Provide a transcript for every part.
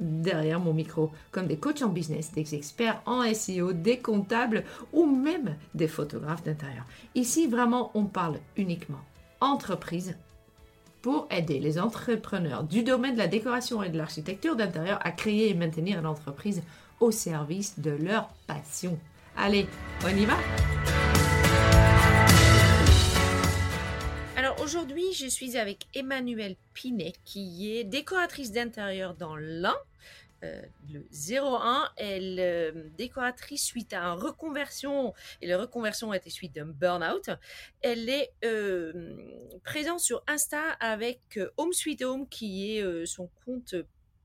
derrière mon micro, comme des coachs en business, des experts en SEO, des comptables ou même des photographes d'intérieur. Ici, vraiment, on parle uniquement entreprise pour aider les entrepreneurs du domaine de la décoration et de l'architecture d'intérieur à créer et maintenir l'entreprise au service de leur passion. Allez, on y va? Aujourd'hui, je suis avec Emmanuelle Pinet qui est décoratrice d'intérieur dans l'Ain euh, le 01, elle euh, décoratrice suite à une reconversion, et la reconversion a été suite d'un burn-out. Elle est euh, présente sur Insta avec Home Sweet Home, qui est son compte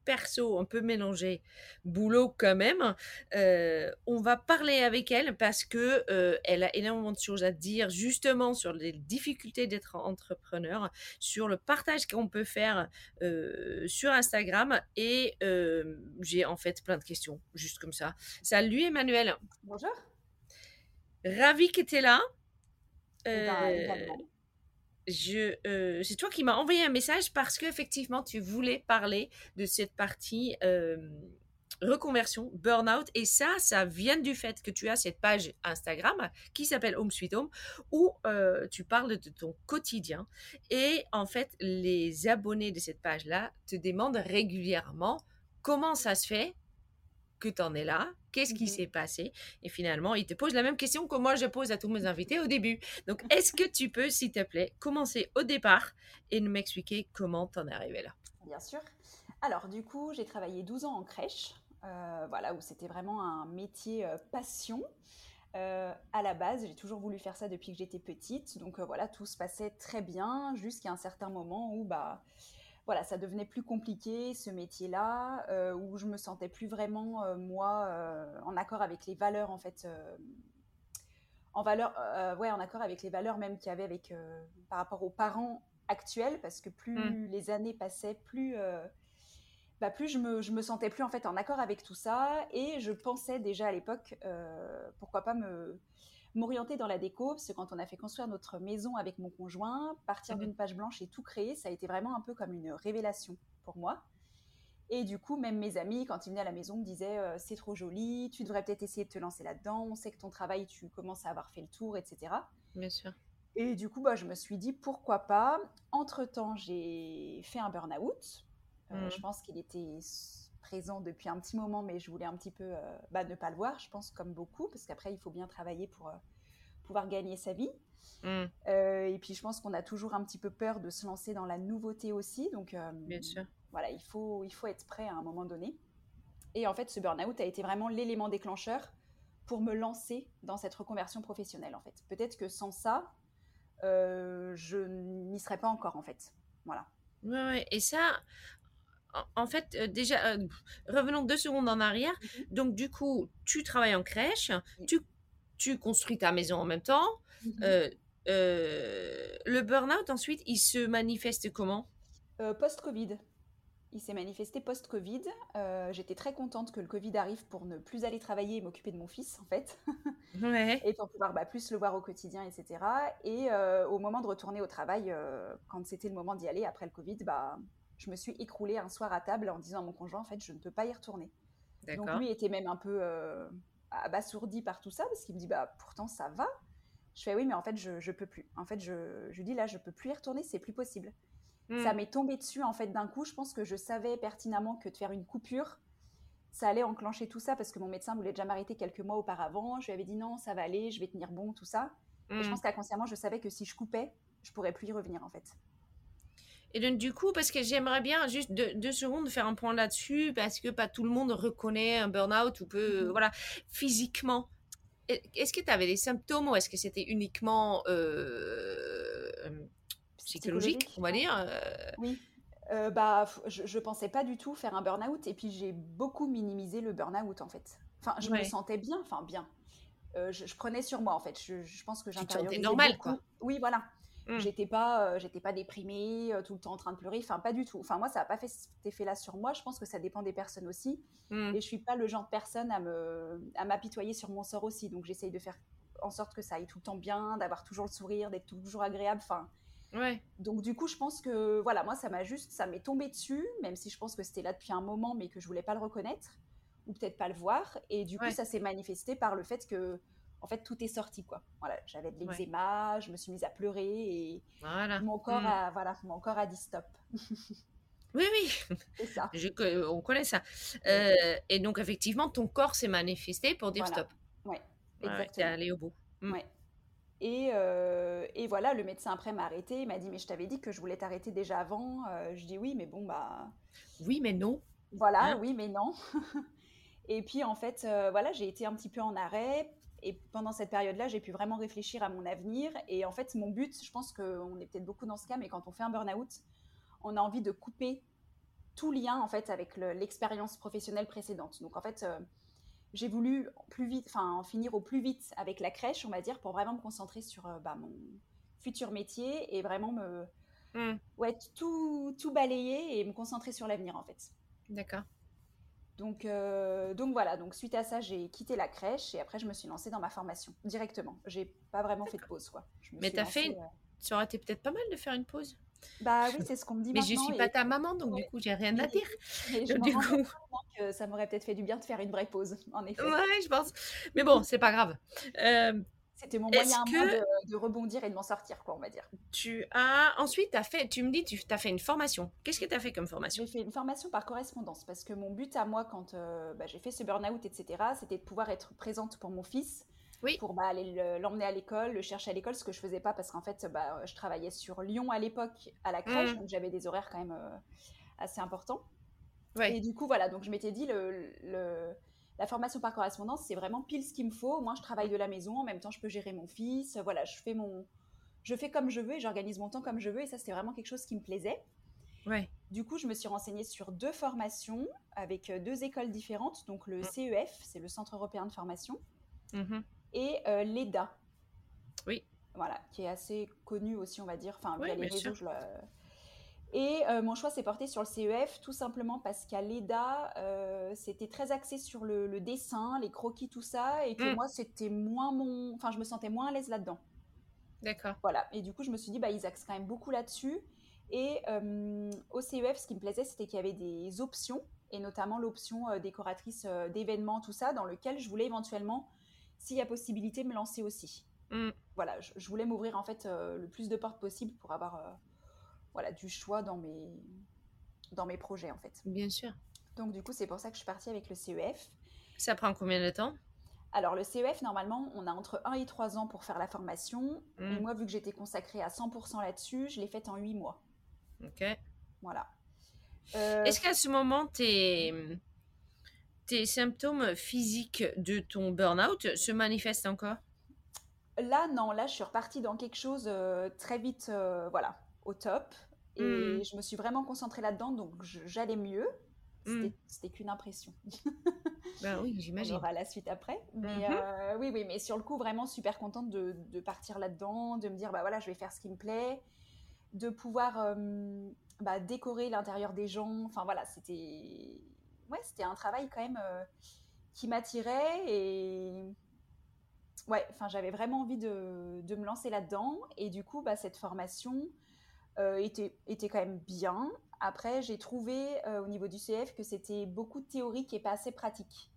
perso un peu mélangé, boulot quand même. Euh, on va parler avec elle parce que euh, elle a énormément de choses à dire justement sur les difficultés d'être entrepreneur, sur le partage qu'on peut faire euh, sur Instagram et j'ai en fait plein de questions juste comme ça. Salut Emmanuel. Bonjour. Ravi que tu es là. Eh euh, c'est toi qui m'as envoyé un message parce qu'effectivement, tu voulais parler de cette partie euh, reconversion, burn-out. Et ça, ça vient du fait que tu as cette page Instagram qui s'appelle Home Sweet Home où euh, tu parles de ton quotidien. Et en fait, les abonnés de cette page-là te demandent régulièrement comment ça se fait que tu en es là, qu'est-ce qui mmh s'est passé? Et finalement, il te pose la même question que moi je pose à tous mes invités au début. Donc, est-ce que tu peux, s'il te plaît, commencer au départ et nous m'expliquer comment tu en es arrivé là? Bien sûr. Alors, du coup, j'ai travaillé 12 ans en crèche, euh, voilà, où c'était vraiment un métier euh, passion. Euh, à la base, j'ai toujours voulu faire ça depuis que j'étais petite. Donc voilà, tout se passait très bien jusqu'à un certain moment où bah, voilà, ça devenait plus compliqué ce métier-là, euh, où je me sentais plus vraiment euh, moi euh, en accord avec les valeurs en fait, en valeur, ouais, en accord avec les valeurs même qu'il y avait avec par rapport aux parents actuels, parce que plus mmh. les années passaient, plus bah, plus je me, je me sentais plus en fait en accord avec tout ça, et je pensais déjà à l'époque, pourquoi pas me m'orienter dans la déco, parce que quand on a fait construire notre maison avec mon conjoint, partir mhm. d'une page blanche et tout créer, ça a été vraiment un peu comme une révélation pour moi. Et du coup, même mes amis, quand ils venaient à la maison, me disaient euh, c'est trop joli, tu devrais peut-être essayer de te lancer là-dedans, on sait que ton travail, tu commences à avoir fait le tour, etc. Bien sûr. Et du coup, bah, je me suis dit pourquoi pas. Entre-temps, j'ai fait un burn-out. Euh, mhm. Je pense qu'il était présent depuis un petit moment, mais je voulais un petit peu euh, bah, ne pas le voir, je pense, comme beaucoup, parce qu'après, il faut bien travailler pour euh, pouvoir gagner sa vie. Mm. Euh, et puis, je pense qu'on a toujours un petit peu peur de se lancer dans la nouveauté aussi. Donc, bien sûr. voilà, il faut, il faut être prêt à un moment donné. Et en fait, ce burn-out a été vraiment l'élément déclencheur pour me lancer dans cette reconversion professionnelle, en fait. Peut-être que sans ça, je n'y serais pas encore, en fait. Voilà. Ouais, et ça, en fait, euh, déjà, euh, revenons deux secondes en arrière. Mhm. Donc, du coup, tu travailles en crèche, tu, tu construis ta maison en même temps. Mhm. Euh, le burn-out, ensuite, il se manifeste comment? Post-Covid. Il s'est manifesté post-Covid. J'étais très contente que le Covid arrive pour ne plus aller travailler et m'occuper de mon fils, en fait. Ouais. et pour pouvoir bah, plus le voir au quotidien, etc. Et au moment de retourner au travail, quand c'était le moment d'y aller après le Covid, bah, je me suis écroulée un soir à table en disant à mon conjoint, en fait, je ne peux pas y retourner. Donc lui était même un peu euh, abasourdi par tout ça, parce qu'il me dit, bah pourtant ça va. Je fais, oui, mais en fait, je ne peux plus. En fait, je, je dis, là, je peux plus y retourner, c'est plus possible. Hmm. Ça m'est tombé dessus, en fait, d'un coup. Je pense que je savais pertinemment que de faire une coupure, ça allait enclencher tout ça, parce que mon médecin voulait déjà m'arrêter quelques mois auparavant. Je lui avais dit, non, ça va aller, je vais tenir bon, tout ça. Et je hmm. pense qu'inconsciemment, je savais que si je coupais, je pourrais plus y revenir en fait. Et donc, du coup, parce que j'aimerais bien juste deux, secondes faire un point là-dessus, parce que pas tout le monde reconnaît un burn-out ou peut, mhm. voilà, physiquement. Est-ce que tu avais des symptômes ou est-ce que c'était uniquement euh, psychologique, on va dire euh? Oui. Euh, bah, je, je pensais pas du tout faire un burn-out et puis j'ai beaucoup minimisé le burn-out en fait. Enfin, je me sentais bien, enfin bien. je, prenais sur moi en fait. Je, pense que j'intériorisais normal quoi. Oui, voilà. Mmh. J'étais pas, euh, j'étais pas déprimée, euh, tout le temps en train de pleurer. Enfin, pas du tout. Enfin, moi, ça n'a pas fait cet effet-là sur moi. Je pense que ça dépend des personnes aussi. Mmh. Et je suis pas le genre de personne à me, à m'apitoyer sur mon sort aussi. Donc, j'essaye de faire en sorte que ça aille tout le temps bien, d'avoir toujours le sourire, d'être toujours agréable. Enfin. Ouais. Donc du coup, je pense que voilà, moi, ça m'a juste, ça m'est tombé dessus, même si je pense que c'était là depuis un moment, mais que je voulais pas le reconnaître ou peut-être pas le voir. Et du coup, ça s'est manifesté par le fait que en fait, tout est sorti, quoi. Voilà, j'avais de l'eczéma, je me suis mise à pleurer et mon corps, mm. a, voilà, mon corps a dit stop. oui, oui. C'est ça. on connaît ça. Euh, et donc, effectivement, ton corps s'est manifesté pour dire stop. Oui, exactement. Ouais, allé au bout. Mm. Ouais. Et, euh, et, voilà, le médecin après m'a arrêté. Il m'a dit, mais je t'avais dit que je voulais t'arrêter déjà avant. Euh, je dis oui, mais bon, bah. Oui, mais non. Voilà, hein? oui, mais non. et puis, en fait, voilà, j'ai été un petit peu en arrêt et pendant cette période-là, j'ai pu vraiment réfléchir à mon avenir. Et en fait, mon but, je pense qu'on est peut-être beaucoup dans ce cas, mais quand on fait un burn-out, on a envie de couper tout lien en fait avec l'expérience professionnelle précédente. Donc en fait, euh, j'ai voulu plus vite, enfin en finir au plus vite avec la crèche, on va dire, pour vraiment me concentrer sur euh, bah, mon futur métier et vraiment me, mmh. ouais, tout, tout balayer et me concentrer sur l'avenir en fait. D'accord. Donc, euh, donc voilà, donc suite à ça, j'ai quitté la crèche et après je me suis lancée dans ma formation directement. J'ai pas vraiment fait de pause quoi. Mais t'as fait, euh, ça aurait été peut-être pas mal de faire une pause. Bah oui, c'est ce qu'on me dit Mais je suis pas ta maman, donc du coup j'ai rien à dire. du coup, que ça m'aurait peut-être fait du bien de faire une vraie pause, en effet. Ouais, je pense. Mais bon, c'est pas grave. Euh, c'était mon moyen de, rebondir et de m'en sortir, quoi, on va dire. Tu as ensuite, as fait, tu me dis, tu as fait une formation. Qu'est-ce que tu as fait comme formation? J'ai fait une formation par correspondance parce que mon but à moi, quand euh, bah, j'ai fait ce burn-out, etc., c'était de pouvoir être présente pour mon fils. Oui. Pour bah, aller l'emmener à l'école, le chercher à l'école, ce que je faisais pas parce qu'en fait, bah, je travaillais sur Lyon à l'époque à la crèche, mmh. donc j'avais des horaires quand même euh, assez importants. Ouais. Et du coup, voilà, donc je m'étais dit, le, le la formation par correspondance, c'est vraiment pile ce qu'il me faut. Moi, je travaille de la maison, en même temps, je peux gérer mon fils. Voilà, je fais mon, je fais comme je veux et j'organise mon temps comme je veux. Et ça, c'était vraiment quelque chose qui me plaisait. Ouais. Du coup, je me suis renseignée sur deux formations avec euh, deux écoles différentes. Donc, le CEF, c'est le Centre européen de formation, mm-hmm. et euh, l'EDA. Oui. Voilà, qui est assez connu aussi, on va dire. Enfin, via les réseaux, je et euh, mon choix s'est porté sur le CEF, tout simplement parce qu'à l'EDA, euh, c'était très axé sur le, dessin, les croquis, tout ça, et que mm. moi, c'était moins mon. Enfin, je me sentais moins à l'aise là-dedans. D'accord. Voilà. Et du coup, je me suis dit, bah, ils axent quand même beaucoup là-dessus. Et euh, au CEF, ce qui me plaisait, c'était qu'il y avait des options, et notamment l'option décoratrice d'événements, tout ça, dans lequel je voulais éventuellement, s'il y a possibilité, me lancer aussi. Mm. Voilà, je, je voulais m'ouvrir en fait le plus de portes possible pour avoir voilà, du choix dans mes, dans mes projets en fait. Bien sûr. Donc du coup, c'est pour ça que je suis partie avec le CEF. Ça prend combien de temps? Alors, le CEF, normalement, on a entre 1 et 3 ans pour faire la formation. Et hmm. moi, vu que j'étais consacrée à 100% là-dessus, je l'ai faite en 8 mois. Ok. Voilà. Euh, Est-ce qu'à ce moment, tes, tes symptômes physiques de ton burn-out se manifestent encore? Là, non. Là, je suis repartie dans quelque chose euh, très vite, euh, voilà, au top. Et hmm. je me suis vraiment concentrée là-dedans, donc j'allais mieux. C'était hmm. qu'une impression. ben oui, j'imagine. On aura la suite après. Mais mhm. euh, oui, oui, mais sur le coup, vraiment super contente de, de partir là-dedans, de me dire, bah voilà, je vais faire ce qui me plaît, de pouvoir euh, bah, décorer l'intérieur des gens. Enfin voilà, c'était ouais, c'était un travail quand même euh, qui m'attirait et ouais, enfin j'avais vraiment envie de, de me lancer là-dedans. Et du coup, bah, cette formation, était, était quand même bien. Après, j'ai trouvé euh, au niveau du CF que c'était beaucoup de théorique et pas assez pratique.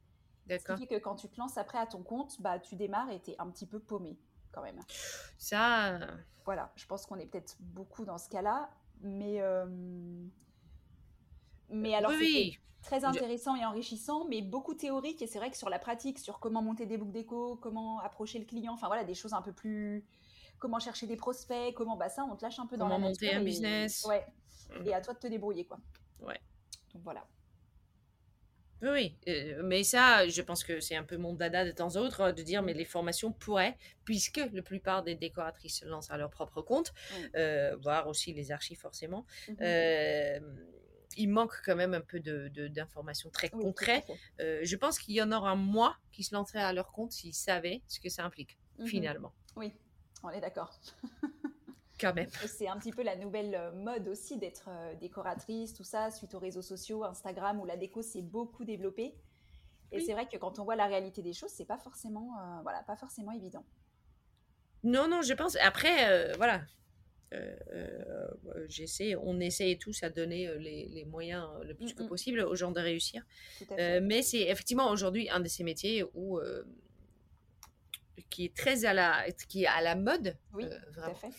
D'accord. Ce qui fait que quand tu te lances après à ton compte, bah, tu démarres et tu es un petit peu paumé quand même. Ça. Voilà, je pense qu'on est peut-être beaucoup dans ce cas-là. Mais. Euh, mais alors, oui. très intéressant et enrichissant, mais beaucoup théorique. Et c'est vrai que sur la pratique, sur comment monter des boucles d'écho, comment approcher le client, enfin voilà, des choses un peu plus comment chercher des prospects, comment bah ça, on te lâche un peu dans la monter un business. Ouais. Mmh. Et à toi de te débrouiller, quoi. Ouais. Donc voilà. Oui, euh, mais ça, je pense que c'est un peu mon dada de temps en autre de dire, mais les formations pourraient, puisque la plupart des décoratrices se lancent à leur propre compte, euh, voire aussi les archives forcément. Mmh euh, il manque quand même un peu d'informations de, très concrètes. je pense qu'il y en aura moins qui se lanceraient à leur compte s'ils savaient ce que ça implique, mmh finalement. Oui, on est d'accord. même. C'est un petit peu la nouvelle euh, mode aussi d'être euh, décoratrice, tout ça, suite aux réseaux sociaux, Instagram, où la déco s'est beaucoup développée. Et c'est vrai que quand on voit la réalité des choses, c'est pas forcément, euh, voilà, pas forcément évident. Non, non, je pense. Après, voilà. j'essaie, on essaie tous à donner les, moyens le plus que possible aux gens de réussir. mais c'est effectivement aujourd'hui un de ces métiers où qui est très à la, qui est à la mode. Oui, tout à fait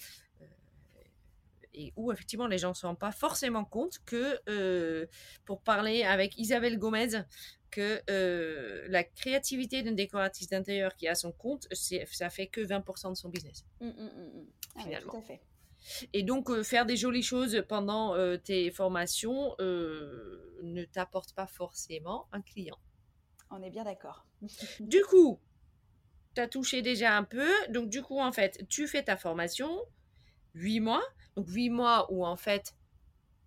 et où effectivement les gens ne se rendent pas forcément compte que, euh, pour parler avec Isabelle Gomez, que euh, la créativité d'un décoratrice d'intérieur qui a son compte, ça fait que 20% de son business. Mmh, mmh, mmh, ah finalement. tout à fait. Et donc, euh, faire des jolies choses pendant tes formations ne t'apporte pas forcément un client. On est bien d'accord. du coup, as touché déjà un peu. Donc, du coup, en fait, tu fais ta formation, 8 mois. Donc, 8 mois où, en fait,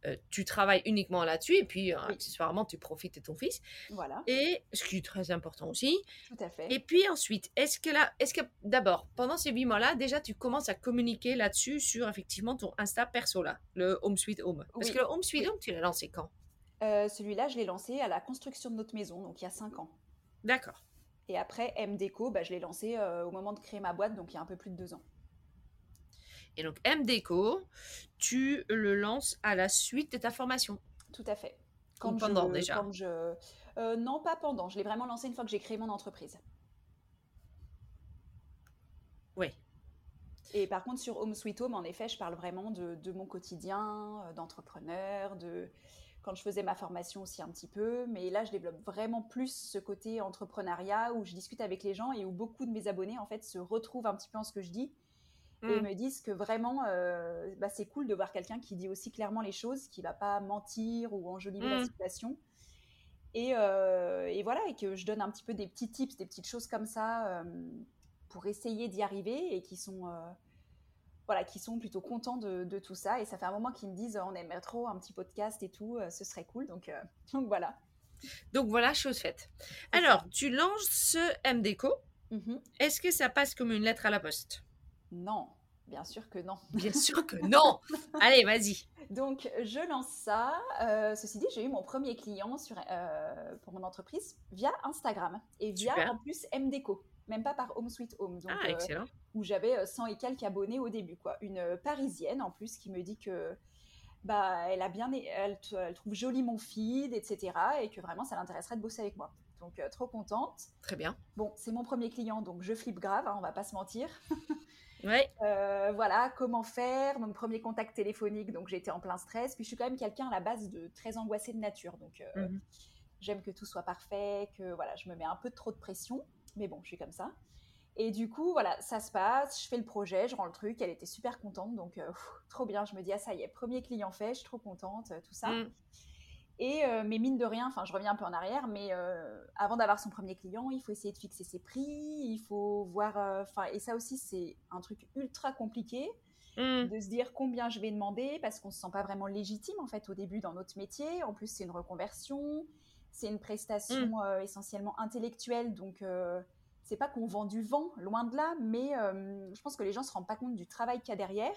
euh, tu travailles uniquement là-dessus et puis, euh, accessoirement, tu profites de ton fils. Voilà. Et ce qui est très important aussi. Tout à fait. Et puis ensuite, est-ce que là, est-ce que d'abord, pendant ces 8 mois-là, déjà, tu commences à communiquer là-dessus sur effectivement ton Insta perso là, le Home Sweet Home? Parce que le Home Sweet Home, tu l'as lancé quand? Euh, Celui-là, je l'ai lancé à la construction de notre maison, donc il y a 5 ans. D'accord. Et après, MDeco, bah, je l'ai lancé au moment de créer ma boîte, donc il y a un peu plus de 2 ans. Et donc MDeco, tu le lances à la suite de ta formation. Tout à fait. Quand pendant déjà euh, Non, pas pendant. Je l'ai vraiment lancé une fois que j'ai créé mon entreprise. Oui. Et par contre, sur Home Sweet Home, en effet, je parle vraiment de, mon quotidien, euh, d'entrepreneur, de quand je faisais ma formation aussi un petit peu. Mais là, je développe vraiment plus ce côté entrepreneuriat où je discute avec les gens et où beaucoup de mes abonnés, en fait, se retrouvent un petit peu en ce que je dis et mmh. me disent que vraiment, euh, bah, c'est cool de voir quelqu'un qui dit aussi clairement les choses, qui va pas mentir ou enjoliver la mmh. situation. Et, euh, et, voilà, et que je donne un petit peu des petits tips, des petites choses comme ça euh, pour essayer d'y arriver et qui sont, voilà, qui sont plutôt contents de, de, tout ça. Et ça fait un moment qu'ils me disent on aimerait trop un petit podcast et tout, ce serait cool. Donc, donc voilà. Donc voilà, chose faite. Alors, tu lances ce MDCO. Mmh Est-ce que ça passe comme une lettre à la poste? Non, bien sûr que non. Bien sûr que non. Allez, vas-y. Donc, je lance ça. Euh, ceci dit, j'ai eu mon premier client sur, euh, pour mon entreprise via Instagram et via en plus MDeco, même pas par Home Sweet Home. Donc, ah, excellent. où j'avais 100 et quelques abonnés au début, quoi. Une parisienne en plus qui me dit que bah, elle a bien, elle, elle trouve joli mon feed, etc. Et que vraiment, ça l'intéresserait de bosser avec moi. Donc, trop contente. Très bien. Bon, c'est mon premier client, donc je flippe grave, hein, on va pas se mentir. Ouais. Euh, voilà, comment faire? Donc, premier contact téléphonique, donc j'étais en plein stress. Puis, je suis quand même quelqu'un à la base de très angoissé de nature. Donc, euh, mhm. j'aime que tout soit parfait, que voilà, je me mets un peu trop de pression. Mais bon, je suis comme ça. Et du coup, voilà, ça se passe. Je fais le projet, je rends le truc. Elle était super contente. Donc, euh, trop bien. Je me dis, ah, ça y est, premier client fait, je suis trop contente, tout ça. Mm. Et euh, mais mine de rien, enfin je reviens un peu en arrière, mais euh, avant d'avoir son premier client, il faut essayer de fixer ses prix, il faut voir, euh, enfin et ça aussi c'est un truc ultra compliqué mmh. de se dire combien je vais demander parce qu'on se sent pas vraiment légitime en fait au début dans notre métier. En plus c'est une reconversion, c'est une prestation mmh. essentiellement intellectuelle, donc c'est pas qu'on vend du vent, loin de là, mais je pense que les gens se rendent pas compte du travail qu'il y a derrière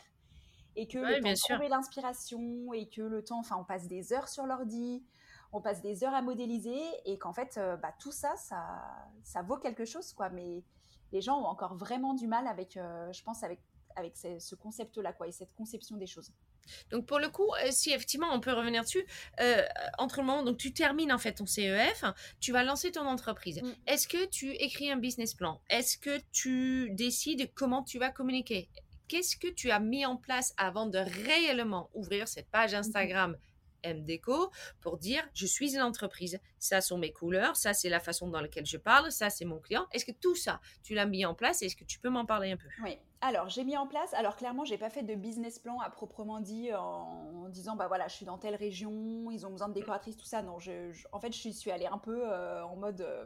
et que le temps de trouver l'inspiration et que le temps, enfin, on passe des heures sur l'ordi, on passe des heures à modéliser et qu'en fait, euh, bah, tout ça, ça, ça vaut quelque chose, quoi. Mais les gens ont encore vraiment du mal avec, euh, je pense, avec, avec ce, concept-là, quoi, et cette conception des choses. Donc pour le coup, euh, si effectivement on peut revenir dessus, entre le moment donc tu termines en fait ton CEF, tu vas lancer ton entreprise. Mm. Est-ce que tu écris un business plan? Est-ce que tu décides comment tu vas communiquer? Qu'est-ce que tu as mis en place avant de réellement ouvrir cette page mhm. Instagram MDeco pour dire je suis une entreprise, ça sont mes couleurs, ça c'est la façon dans laquelle je parle, ça c'est mon client. Est-ce que tout ça, tu l'as mis en place Est-ce que tu peux m'en parler un peu? Oui. Alors j'ai mis en place. Alors clairement, j'ai pas fait de business plan à proprement dit en, disant bah voilà, je suis dans telle région, ils ont besoin de décoratrices, tout ça. Non, je, en fait, je suis allée un peu euh, en mode euh,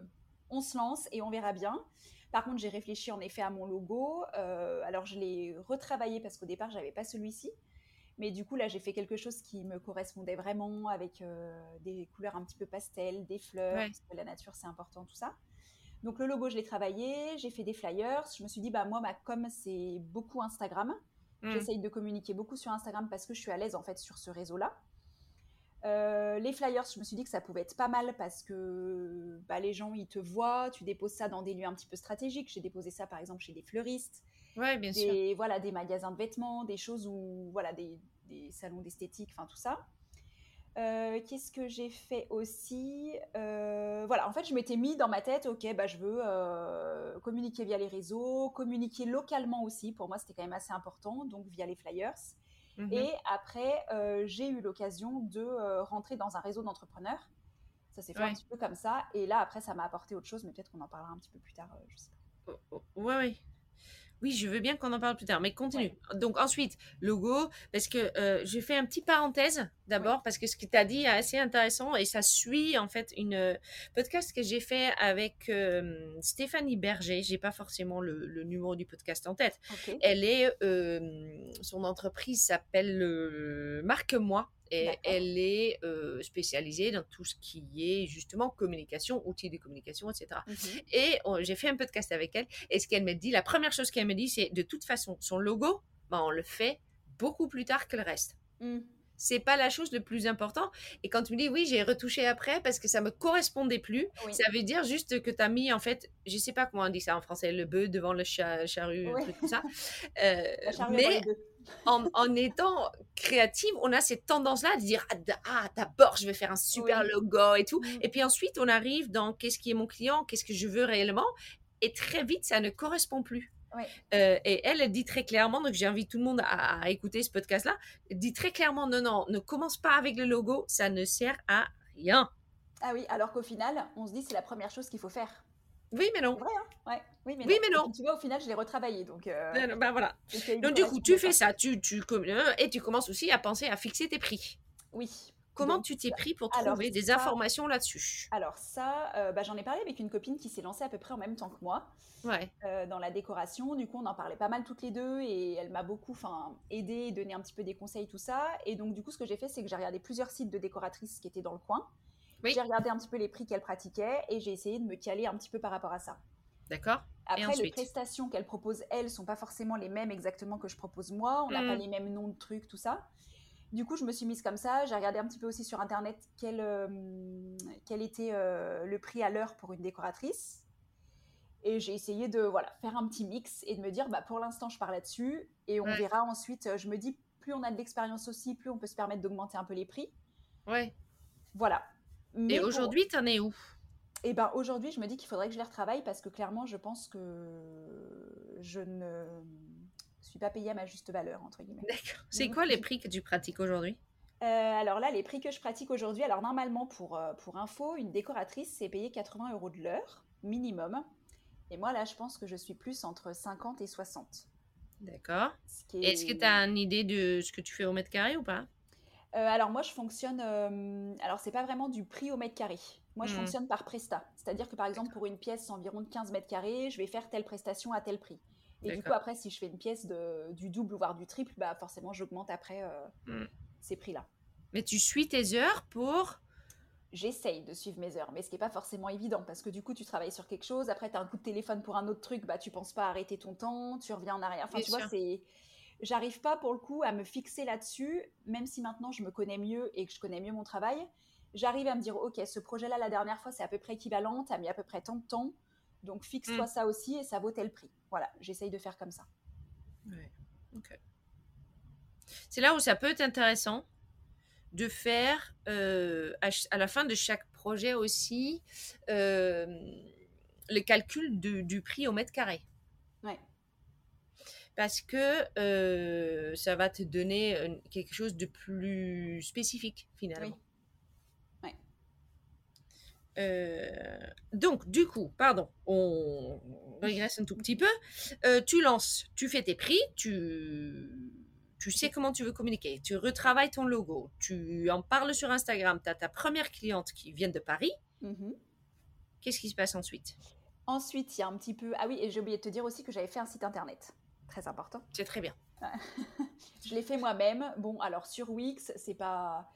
on se lance et on verra bien. Par contre, j'ai réfléchi en effet à mon logo. Euh, alors je l'ai retravaillé parce qu'au départ, j'avais pas celui-ci. Mais du coup, là, j'ai fait quelque chose qui me correspondait vraiment avec des couleurs un petit peu pastel, des fleurs, parce que la nature, c'est important, tout ça. Donc, le logo, je l'ai travaillé, j'ai fait des flyers. Je me suis dit, bah, moi, ma com, c'est beaucoup Instagram. Hmm. J'essaye de communiquer beaucoup sur Instagram parce que je suis à l'aise, en fait, sur ce réseau-là. Euh, les flyers, je me suis dit que ça pouvait être pas mal parce que bah, les gens, ils te voient, tu déposes ça dans des lieux un petit peu stratégiques. J'ai déposé ça, par exemple, chez des fleuristes. Ouais, bien des, sûr. Voilà, des magasins de vêtements, des choses où, voilà, des, des salons d'esthétique, enfin tout ça. Euh, qu'est-ce que j'ai fait aussi? Euh, Voilà, en fait, je m'étais mis dans ma tête, ok, bah, je veux euh, communiquer via les réseaux, communiquer localement aussi. Pour moi, c'était quand même assez important, donc via les flyers. Mhm. Et après, j'ai eu l'occasion de rentrer dans un réseau d'entrepreneurs. Ça s'est fait un petit peu comme ça. Et là, après, ça m'a apporté autre chose, mais peut-être qu'on en parlera un petit peu plus tard. je sais pas. Oh, oh, ouais, ouais. Oui, je veux bien qu'on en parle plus tard, mais continue. Donc ensuite, logo, parce que euh, j'ai fait un petit parenthèse d'abord, parce que ce que tu as dit est assez intéressant et ça suit en fait une euh, podcast que j'ai fait avec euh, Stéphanie Berger. J'ai pas forcément le, numéro du podcast en tête. Elle est, son entreprise s'appelle Marque-moi et elle est euh, spécialisée dans tout ce qui est justement communication, outils de communication, etc. Et j'ai fait un podcast avec elle. Et ce qu'elle me dit, la première chose qu'elle me dit, c'est de toute façon, son logo, ben, on le fait beaucoup plus tard que le reste. Mm. C'est pas la chose le plus important. Et quand tu me dis oui, j'ai retouché après parce que ça me correspondait plus, ça veut dire juste que tu as mis en fait, je sais pas comment on dit ça en français, le bœuf devant le charrue, tout ça. Euh, mais en, étant créative, on a cette tendance-là de dire ah, ah, d'abord je vais faire un super logo et tout, mm. et puis ensuite on arrive dans qu'est-ce qui est mon client, qu'est-ce que je veux réellement, et très vite ça ne correspond plus. Euh, et elle, elle dit très clairement, donc j'invite tout le monde à, écouter ce podcast-là, dit très clairement non, non, ne commence pas avec le logo, ça ne sert à rien. Ah oui, alors qu'au final, on se dit c'est la première chose qu'il faut faire. Oui, mais non. Vrai, hein ouais. Oui, mais, oui, mais non. tu vois, au final, je l'ai retravaillé. Donc, euh, ben, voilà. Donc, du coup, tu fais ça. Tu, tu, euh, et tu commences aussi à penser à fixer tes prix. Oui. Comment tu t'es pris pour trouver des informations là-dessus? Alors ça, euh, bah, j'en ai parlé avec une copine qui s'est lancée à peu près en même temps que moi ouais. dans la décoration. Du coup, on en parlait pas mal toutes les deux et elle m'a beaucoup aidé et donné un petit peu des conseils, tout ça. Et donc, du coup, ce que j'ai fait, c'est que j'ai regardé plusieurs sites de décoratrices qui étaient dans le coin. J'ai regardé un petit peu les prix qu'elle pratiquait et j'ai essayé de me caler un petit peu par rapport à ça. D'accord. Après, les prestations qu'elle propose, elle, sont pas forcément les mêmes exactement que je propose moi. On n'a pas hmm. les mêmes noms de trucs, tout ça. Du coup, je me suis mise comme ça. J'ai regardé un petit peu aussi sur Internet quel, euh, quel était euh, le prix à l'heure pour une décoratrice. Et j'ai essayé de voilà, faire un petit mix et de me dire, bah, pour l'instant, je pars là-dessus. Et on verra ensuite. Je me dis, plus on a de l'expérience aussi, plus on peut se permettre d'augmenter un peu les prix. Ouais. Voilà. Mais et aujourd'hui, tu en es où? Eh ben aujourd'hui, je me dis qu'il faudrait que je les retravaille parce que clairement, je pense que je ne suis pas payée à ma juste valeur, entre guillemets. D'accord. C'est quoi les prix que tu pratiques aujourd'hui? Euh, alors là, les prix que je pratique aujourd'hui, alors normalement pour, euh, pour info, une décoratrice, c'est payé 80 euros de l'heure, minimum. Et moi là, je pense que je suis plus entre 50 et 60. D'accord. Est-ce que tu as une idée de ce que tu fais au mètre carré ou pas? Euh, alors moi je fonctionne, euh, alors c'est pas vraiment du prix au mètre carré. Moi je hmm. fonctionne par presta. C'est-à-dire que par exemple pour une pièce environ de 15 mètres carrés, je vais faire telle prestation à tel prix. Et du coup après si je fais une pièce de, du double voire du triple, bah forcément j'augmente après euh, hmm. ces prix-là. Mais tu suis tes heures pour J'essaye de suivre mes heures, mais ce qui n'est pas forcément évident parce que du coup tu travailles sur quelque chose, après tu as un coup de téléphone pour un autre truc, bah tu penses pas arrêter ton temps, tu reviens en arrière. Enfin tu vois c'est j'arrive pas pour le coup à me fixer là-dessus, même si maintenant je me connais mieux et que je connais mieux mon travail. J'arrive à me dire, ok, ce projet-là, la dernière fois, c'est à peu près équivalent, tu as mis à peu près tant de temps, donc fixe-toi mm. ça aussi et ça vaut tel prix. Voilà, j'essaye de faire comme ça. Ouais. C'est là où ça peut être intéressant de faire euh, à, la fin de chaque projet aussi euh, le calcul du prix au mètre carré. Parce que ça va te donner quelque chose de plus spécifique finalement. donc, du coup, pardon, on régresse un tout petit peu. tu lances, tu fais tes prix, tu, tu sais comment tu veux communiquer, tu retravailles ton logo, tu en parles sur Instagram, tu as ta première cliente qui vient de Paris. Mmh Qu'est-ce qui se passe ensuite? Ensuite, il y a un petit peu. Ah oui, et j'ai oublié de te dire aussi que j'avais fait un site internet. Très important. C'est très bien. je l'ai fait moi-même. Bon, alors sur Wix, c'est pas.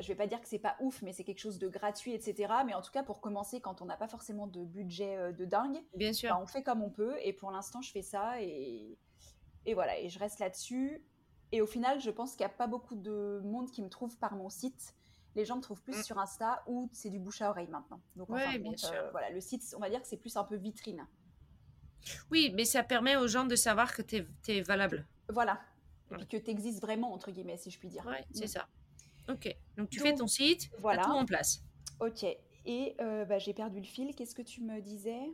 Je vais pas dire que c'est pas ouf, mais c'est quelque chose de gratuit, etc. Mais en tout cas, pour commencer, quand on n'a pas forcément de budget euh, de dingue, bien sûr, bah, on fait comme on peut. Et pour l'instant, je fais ça et et voilà. Et je reste là-dessus. Et au final, je pense qu'il n'y a pas beaucoup de monde qui me trouve par mon site les gens me trouvent plus mm. sur Insta ou c'est du bouche à oreille maintenant. Donc, bien euh, voilà, le site, on va dire que c'est plus un peu vitrine. Oui, mais ça permet aux gens de savoir que tu es, valable. Voilà. Et que tu existes vraiment, entre guillemets, si je puis dire. Oui, c'est mm. ça. Ok. Donc, tu fais ton site, voilà. tout en place. Ok. Et euh, bah, j'ai perdu le fil. Qu'est-ce que tu me disais?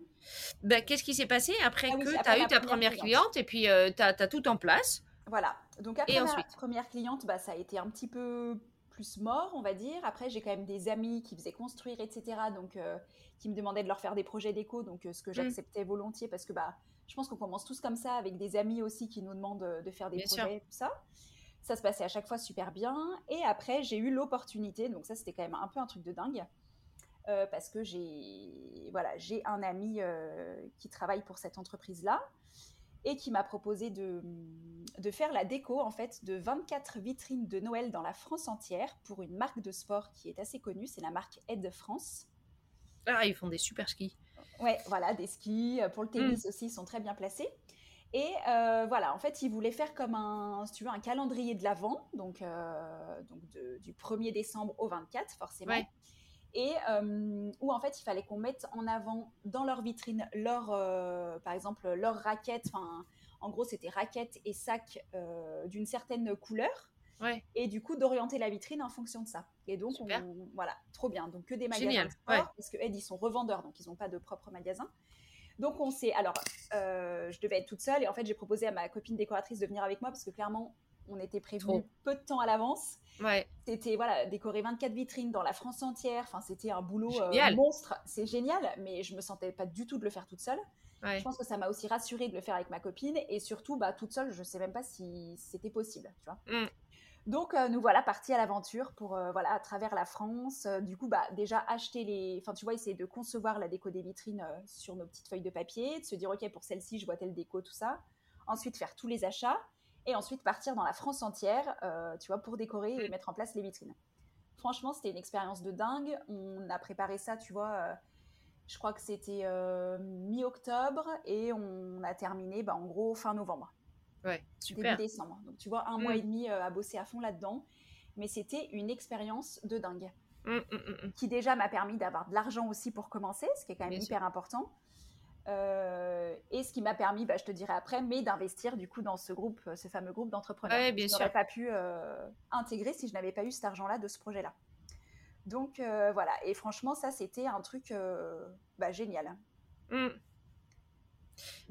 Bah, Qu'est-ce qui s'est passé après ah que tu as eu ta première cliente, et puis euh, tu as, tout en place? Voilà. Donc après la première cliente, bah, ça a été un petit peu plus mort, on va dire. Après, j'ai quand même des amis qui faisaient construire, etc. Donc, euh, qui me demandaient de leur faire des projets d'éco. Donc, euh, ce que mm. j'acceptais volontiers parce que bah, je pense qu'on commence tous comme ça avec des amis aussi qui nous demandent euh, de faire des projets, tout ça. Ça se passait à chaque fois super bien. Et après, j'ai eu l'opportunité. Donc, ça, c'était quand même un peu un truc de dingue. parce que j'ai voilà, j'ai un ami qui travaille pour cette entreprise-là et qui m'a proposé de, de, faire la déco en fait de 24 vitrines de Noël dans la France entière pour une marque de sport qui est assez connue, c'est la marque Aide France. Ah, ils font des super skis. Ouais, voilà, des skis. Pour le tennis mm. aussi, ils sont très bien placés. Et euh, voilà, en fait, ils voulaient faire comme un, si tu veux, un calendrier de l'Avent, donc, euh, donc du 1er décembre au 24, forcément. Ouais et euh, où en fait il fallait qu'on mette en avant dans leur vitrine leur, euh, par exemple, leurs raquettes. Enfin, en gros, c'était raquettes et sacs euh, d'une certaine couleur. Et du coup, d'orienter la vitrine en fonction de ça. Et donc, voilà, trop bien. Donc, que des magasins de sport, parce que Ed, ils sont revendeurs, donc ils n'ont pas de propre magasin. Donc, on s'est. Alors, je devais être toute seule, et en fait, j'ai proposé à ma copine décoratrice de venir avec moi, parce que clairement, on était prévenu peu de temps à l'avance. C'était voilà, décorer 24 vitrines dans la France entière. Enfin, c'était un boulot euh, monstre. C'est génial, mais je me sentais pas du tout de le faire toute seule. Je pense que ça m'a aussi rassurée de le faire avec ma copine et surtout, bah, toute seule, je sais même pas si c'était possible, tu vois. Mm. Donc euh, nous voilà partis à l'aventure pour euh, voilà à travers la France. du coup bah déjà acheter les, enfin tu vois essayer de concevoir la déco des vitrines sur nos petites feuilles de papier, de se dire ok pour celle-ci je vois telle déco tout ça. Ensuite faire tous les achats et ensuite partir dans la France entière, euh, tu vois, pour décorer et mm. mettre en place les vitrines. Franchement, c'était une expérience de dingue. On a préparé ça, tu vois, euh, je crois que c'était euh, mi-octobre et on a terminé, bah, en gros, fin novembre. Ouais, super. Début décembre. Donc, tu vois, un mois mm. et demi à bosser à fond là-dedans. Mais c'était une expérience de dingue. Mm, qui déjà m'a permis d'avoir de l'argent aussi pour commencer, ce qui est quand même hyper important. Euh, et ce qui m'a permis, bah, je te dirai après, mais d'investir du coup dans ce groupe, euh, ce fameux groupe d'entrepreneurs. Ouais, je n'aurais pas pu euh, intégrer si je n'avais pas eu cet argent-là de ce projet-là. Donc voilà, et franchement, ça c'était un truc bah, génial. Mm.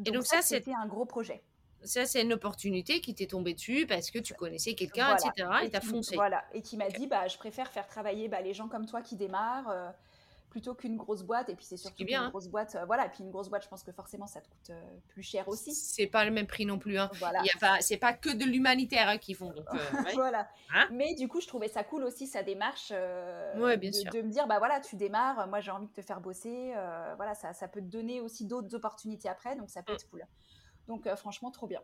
et donc ça, c'était un gros projet. Ça, c'est une opportunité qui t'est tombée dessus parce que tu connaissais quelqu'un, etc. Et t'as foncé. Voilà, et qui m'a dit, bah, je préfère faire travailler bah, les gens comme toi qui démarrent plutôt qu'une grosse boîte. Et puis c'est surtout bien, une grosse boîte. Euh, voilà. Et puis une grosse boîte, je pense que forcément, ça te coûte euh, plus cher aussi. C'est pas le même prix non plus. Hein. Voilà. C'est pas que de l'humanitaire hein, qu'ils font. Donc, euh, voilà. Hein Mais du coup, je trouvais ça cool aussi sa démarche. ouais, bien de, sûr. de, me dire, bah voilà, tu démarres. Moi, j'ai envie de te faire bosser. voilà, ça, ça peut te donner aussi d'autres opportunités après. Donc ça peut mm. être cool. Donc franchement, trop bien.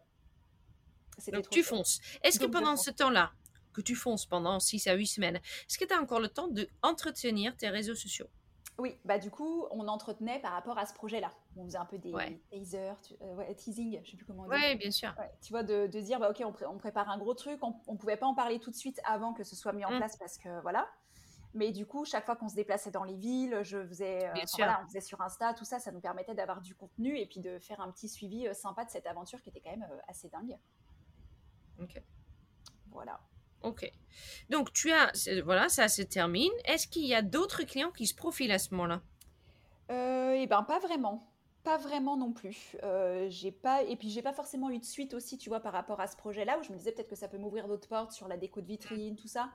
Donc tu fonces. Est-ce que pendant ce temps-là, que tu fonces pendant 6 à 8 semaines, est-ce que tu as encore le temps de entretenir tes réseaux sociaux? Oui, bah du coup, on entretenait par rapport à ce projet-là. On faisait un peu des teasers, euh, teasing, je sais plus comment on dit. Oui, bien sûr. tu vois, de, de, dire, bah, ok, on, prépare un gros truc, on, ne pouvait pas en parler tout de suite avant que ce soit mis en mmh. place parce que voilà. Mais du coup, chaque fois qu'on se déplaçait dans les villes, je faisais, euh, voilà, on faisait sur Insta, tout ça, ça nous permettait d'avoir du contenu et puis de faire un petit suivi euh, sympa de cette aventure qui était quand même assez dingue. Ok. Voilà. Ok. Donc, tu as, voilà, ça se termine. Est-ce qu'il y a d'autres clients qui se profilent à ce moment-là? Euh, Eh ben, pas vraiment. pas vraiment non plus. Euh, j'ai pas et puis j'ai pas forcément eu de suite aussi, tu vois, par rapport à ce projet-là où je me disais peut-être que ça peut m'ouvrir d'autres portes sur la déco de vitrine, tout ça.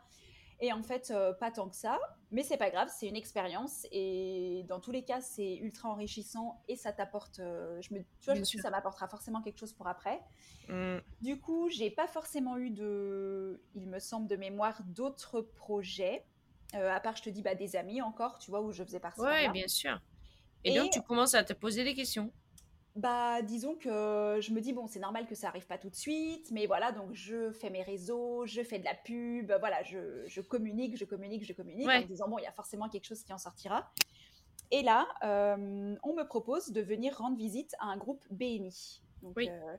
Et en fait, euh, pas tant que ça. Mais c'est pas grave, c'est une expérience et dans tous les cas, c'est ultra enrichissant et ça t'apporte. euh, je me, tu vois, je me suis ça m'apportera forcément quelque chose pour après. Mm. Du coup, j'ai pas forcément eu de, il me semble de mémoire, d'autres projets. Euh, à part, je te dis, bah, des amis encore, tu vois, où je faisais partie. Ouais, bien sûr. Et, Et- donc, tu commences à te poser des questions. Bah, disons que je me dis, bon, c'est normal que ça arrive pas tout de suite, mais voilà, donc je fais mes réseaux, je fais de la pub, voilà, je, je communique, je communique, je communique, Ouais. en me disant, bon, il y a forcément quelque chose qui en sortira. Et là, euh, on me propose de venir rendre visite à un groupe BNI. Donc, Oui. euh,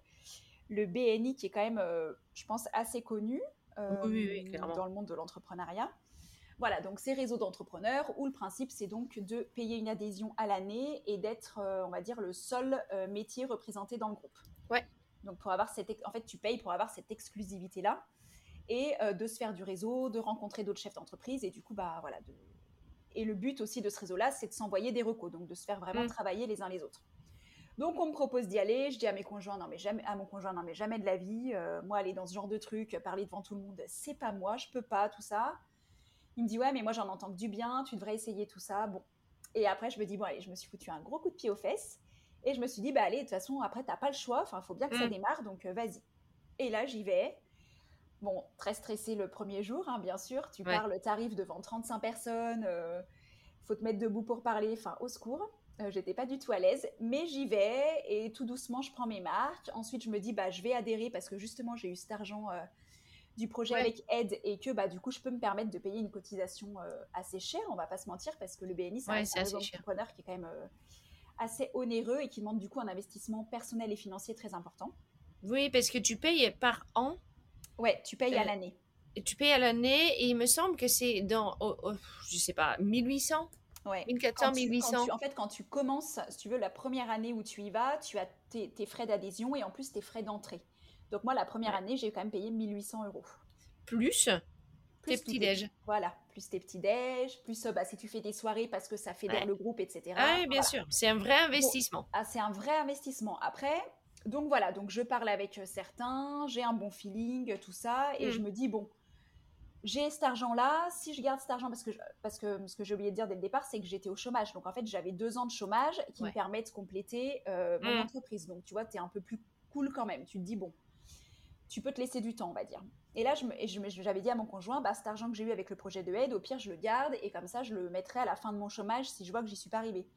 le BNI qui est quand même, euh, je pense, assez connu Oui, dans le monde de l'entrepreneuriat. Voilà, donc ces réseaux d'entrepreneurs où le principe c'est donc de payer une adhésion à l'année et d'être, euh, on va dire, le seul euh, métier représenté dans le groupe. Ouais. Donc pour avoir cette, en fait, tu payes pour avoir cette exclusivité là et euh, de se faire du réseau, de rencontrer d'autres chefs d'entreprise et du coup bah voilà. De... Et le but aussi de ce réseau-là, c'est de s'envoyer des recos, donc de se faire vraiment Mm. travailler les uns les autres. Donc on me propose d'y aller. Je dis à mes conjoints non mais jamais à mon conjoint non mais jamais de la vie. Euh, moi aller dans ce genre de truc, parler devant tout le monde, c'est pas moi, je peux pas tout ça. Il me dit ouais mais moi j'en entends que du bien, tu devrais essayer tout ça. Bon. Et après je me dis bon allez je me suis foutu un gros coup de pied aux fesses et je me suis dit bah allez de toute façon après t'as pas le choix, enfin faut bien que ça Mm. démarre donc euh, vas-y. Et là j'y vais. Bon très stressé le premier jour hein, bien sûr. Tu Ouais. parles tarif devant 35 personnes. euh, faut te mettre debout pour parler, enfin au secours. Euh, J'étais pas du tout à l'aise, mais j'y vais et tout doucement je prends mes marques. Ensuite je me dis bah je vais adhérer parce que justement j'ai eu cet argent euh, du projet Ouais. avec aide et que bah du coup je peux me permettre de payer une cotisation euh, assez chère, on va pas se mentir parce que le BNI c'est Ouais, un, cher. d'entrepreneurs qui est quand même euh, assez onéreux et qui demande du coup un investissement personnel et financier très important. Oui, parce que tu payes par an. Ouais, tu payes à Euh, l'année. et Tu payes à l'année et il me semble que c'est dans, oh, oh, je sais pas, 1800, Ouais. 1400, Quand tu- quand 1800. tu- en fait, quand tu commences, si tu veux, la première année où tu y vas, tu as tes, tes frais d'adhésion et en plus tes frais d'entrée. Donc moi, la première année, j'ai quand même payé 1800 euros. Plus tes Plus tous petits déj. Voilà, plus tes petits déj, plus euh, bah, si tu fais des soirées parce que ça fédère Ouais. le groupe, etc. Ah oui, bien Voilà. sûr. C'est un vrai investissement. Ah, c'est un vrai investissement. Après, donc voilà, donc je parle avec euh, certains, j'ai un bon feeling, tout ça, et Mm. je me dis, bon, j'ai cet argent-là, si je garde cet argent, parce que, je- parce que ce que j'ai oublié de dire dès le départ, c'est que j'étais au chômage. Donc en fait, j'avais deux ans de chômage qui Ouais. me permettent de compléter euh, mon Mm. entreprise. Donc tu vois, tu es un peu plus cool quand même. Tu te dis, bon, tu peux te laisser du temps, on va dire. Et là, je je j'avais dit à mon conjoint, bah, cet argent que j'ai eu avec le projet de aide, au pire, je le garde, et comme ça, je le mettrai à la fin de mon chômage si je vois que j'y suis pas arrivée.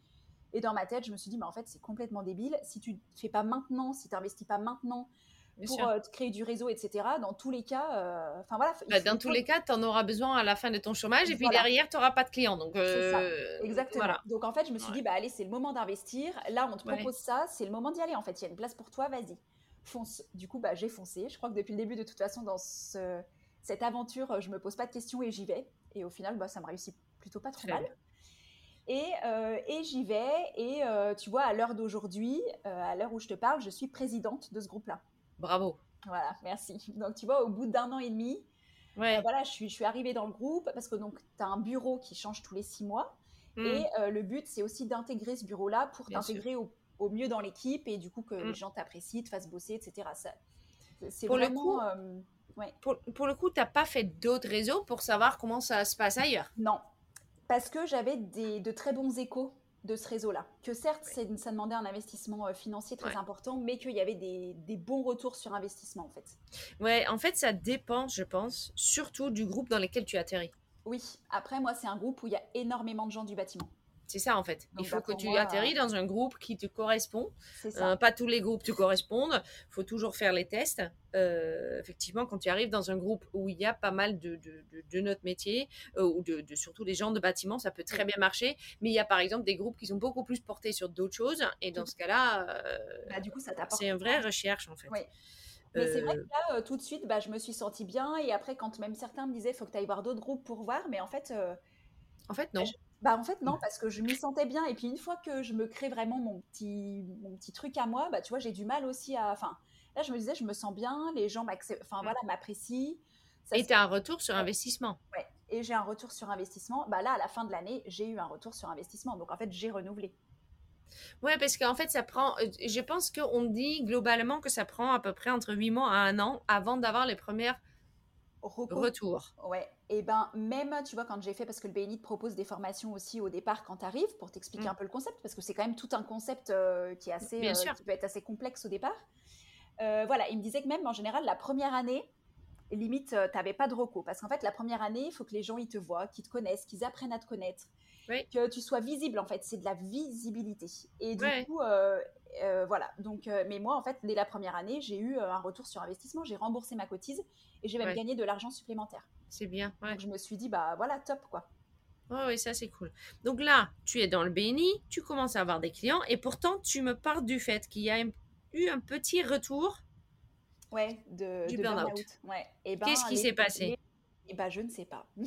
Et dans ma tête, je me suis dit, mais en fait, c'est complètement débile. Si tu ne fais pas maintenant, si tu n'investis pas maintenant Bien pour euh, créer du réseau, etc., dans tous les cas, euh, enfin voilà. il Bah, dans tous les cas, tu en auras besoin à la fin de ton chômage et puis Voilà. derrière, tu n'auras pas de clients. Donc, C'est ça, euh, Exactement. Voilà. Donc en fait, je me suis Ouais. dit, bah allez, c'est le moment d'investir. Là, on te Ouais. propose ça, c'est le moment d'y aller. En fait, il y a une place pour toi, vas-y, fonce. Du coup, bah j'ai foncé. Je crois que depuis le début, de toute façon, dans ce- cette aventure, je me pose pas de questions et j'y vais. Et au final, bah, ça me réussit plutôt pas trop mal. Et, euh, et j'y vais. Et euh, tu vois, à l'heure d'aujourd'hui, euh, à l'heure où je te parle, je suis présidente de ce groupe-là. Bravo. Voilà, merci. Donc tu vois, au bout d'un an et demi, Ouais. voilà, je suis, je suis arrivée dans le groupe parce que donc tu as un bureau qui change tous les six mois. Mm. Et le but, c'est aussi d'intégrer ce bureau-là pour t'intégrer au, au mieux dans l'équipe et du coup que Mm. les gens t'apprécient, te fassent bosser, etc. C'est Pour euh, ouais. Pour, pour le coup, tu n'as pas fait d'autres réseaux pour savoir comment ça se passe ailleurs? Non, parce que j'avais de très bons échos de ce réseau-là. Que certes, ça demandait un investissement euh, financier très Ouais. important, mais qu'il y avait des, des bons retours sur investissement en fait. Ouais, en fait, ça dépend, je pense, surtout du groupe dans lequel tu atterris. Oui, après, moi, c'est un groupe où il y a énormément de gens du bâtiment. C'est ça, en fait. Donc, Il faut bah, que tu moi, atterris dans un groupe qui te correspond. Euh, pas tous les groupes te correspondent. Il faut toujours faire les tests. Euh, effectivement, quand tu arrives dans un groupe où il y a pas mal de, de, de- de notre métier, euh, ou de, surtout des gens de bâtiment, ça peut très bien marcher. Mais il y a par exemple des groupes qui sont beaucoup plus portés sur d'autres choses. Et dans ce cas-là, euh, Bah, du coup, ça t'apporte. c'est une vraie recherche, en fait. Oui. Mais c'est vrai Euh, que là, euh, tout de suite, bah, je me suis sentie bien. Et après, quand même certains me disaient, faut que tu ailles voir d'autres groupes pour voir. Mais en fait, euh, en fait, non. je- bah, en fait, non, parce que je m'y sentais bien. Et puis, une fois que je me crée vraiment mon petit, mon petit truc à moi, bah, tu vois, j'ai du mal aussi à. Enfin, là, je me disais, je me sens bien, les gens m'acceptent, enfin, Mm. voilà, m'apprécient. Ça Et tu as un retour sur investissement. ouais. Et j'ai un retour sur investissement. Bah, là, à la fin de l'année, j'ai eu un retour sur investissement. Donc, en fait, j'ai renouvelé. Ouais, parce qu'en fait, ça prend. euh, Je pense qu'on dit globalement que ça prend à peu près entre 8 mois à un an avant d'avoir les premiers Reco- retours. Ouais, et ben même, tu vois, quand j'ai fait, parce que le BNI te propose des formations aussi au départ quand tu arrives, pour t'expliquer Mm. un peu le concept, parce que c'est quand même tout un concept euh, qui est assez, Bien euh, sûr. qui peut être assez complexe au départ. Euh, voilà, il me disait que même en général, la première année, limite, tu n'avais pas de reco, parce qu'en fait, la première année, il faut que les gens ils te voient, qu'ils te connaissent, qu'ils apprennent à te connaître, Oui. que tu sois visible, en fait, c'est de la visibilité. Et du Ouais. coup, euh, euh, voilà, donc, euh, mais moi, en fait, dès la première année, j'ai eu un retour sur investissement, j'ai remboursé ma cotise, et j'ai même Ouais. gagné de l'argent supplémentaire. C'est bien. Ouais. Donc je me suis dit, bah voilà, top quoi. Ouais, ouais, ça c'est cool. Donc là, tu es dans le BNI, tu commences à avoir des clients et pourtant tu me parles du fait qu'il y a eu un petit retour. Ouais, de, Du de burn-out. Ouais. Et ben, Qu'est-ce qui s'est passé? Eh ben, je ne sais pas. je,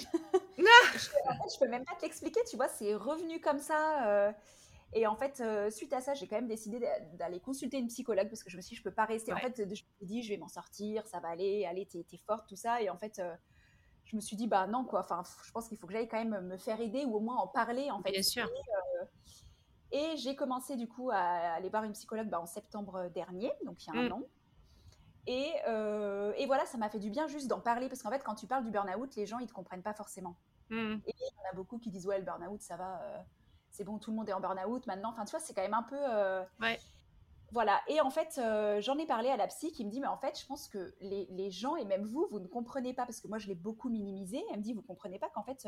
en fait, je peux même pas te l'expliquer, tu vois, c'est revenu comme ça. euh, et en fait, euh, suite à ça, j'ai quand même décidé d'a- d'aller consulter une psychologue parce que je me suis dit, je peux pas rester. En fait, je me suis dit, je vais m'en sortir, ça va aller, allez, t'es forte, tout ça. Et en fait, euh, je me suis dit, bah non, quoi. Enfin, je pense qu'il faut que j'aille quand même me faire aider ou au moins en parler, en fait. Bien sûr. Et j'ai commencé du coup à aller voir une psychologue bah, en septembre dernier, donc il y a un Mm. an. Et, euh, et voilà, ça m'a fait du bien juste d'en parler parce qu'en fait, quand tu parles du burn-out, les gens ils te comprennent pas forcément. Hmm. Et il y en a beaucoup qui disent ouais, le burn-out, ça va, euh, c'est bon, tout le monde est en burn-out maintenant. Enfin, tu vois, c'est quand même un peu. euh, Ouais. Voilà. Et en fait, j'en ai parlé à la psy qui me dit mais en fait, je pense que les, les gens et même vous, vous ne comprenez pas parce que moi je l'ai beaucoup minimisé. Elle me dit vous comprenez pas qu'en fait.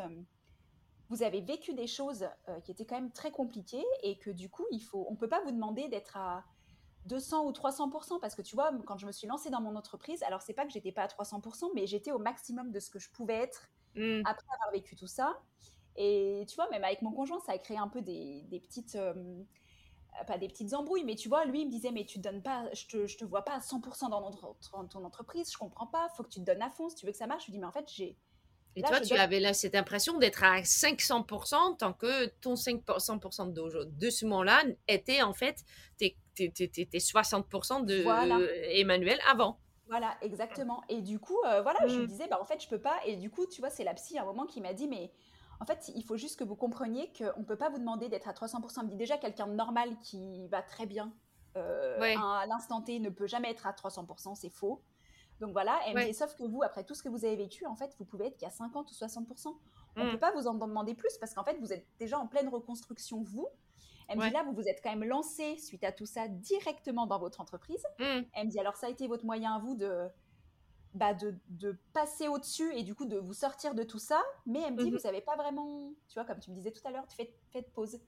vous avez vécu des choses qui étaient quand même très compliquées et que du coup, il faut, on peut pas vous demander d'être à 200 ou 300 parce que tu vois, quand je me suis lancée dans mon entreprise, alors c'est pas que j'étais pas à 300 mais j'étais au maximum de ce que je pouvais être Hmm. après avoir vécu tout ça. Et tu vois, même avec mon conjoint, ça a créé un peu des, des petites, euh, pas des petites embrouilles, mais tu vois, lui, il me disait, mais tu te donnes pas, je te, je te vois pas à 100% dans, notre- dans ton entreprise, je comprends pas, faut que tu te donnes à fond si tu veux que ça marche. Je lui dis, mais en fait, j'ai, Et Là, toi, tu donne- avais là cette impression d'être à 500% tant que ton 5% d'aujourd'hui- de ce moment-là était en fait tes, tes, tes, tes- tes 60% de Voilà. Emmanuel avant. Voilà, exactement. Et du coup, euh, voilà, je Mm. lui disais, bah en fait, je peux pas. Et du coup, tu vois, c'est la psy à un moment qui m'a dit, mais en fait, il faut juste que vous compreniez qu'on peut pas vous demander d'être à 300%. Elle me dit déjà, quelqu'un de normal qui va très bien euh, Ouais. à l'instant T ne peut jamais être à 300%, c'est faux. Donc voilà, elle me Ouais. dit, sauf que vous, après tout ce que vous avez vécu, en fait, vous pouvez être qu'à 50 ou 60%. On Mm. peut pas vous en demander plus parce qu'en fait, vous êtes déjà en pleine reconstruction, vous. Elle me Ouais. dit là, vous vous êtes quand même lancé suite à tout ça directement dans votre entreprise. Hmm. Elle me dit alors ça a été votre moyen à vous de, bah, de, de passer au-dessus et du coup de vous sortir de tout ça. Mais elle me dit Mhm. vous savez pas vraiment, tu vois comme tu me disais tout à l'heure, faites pause.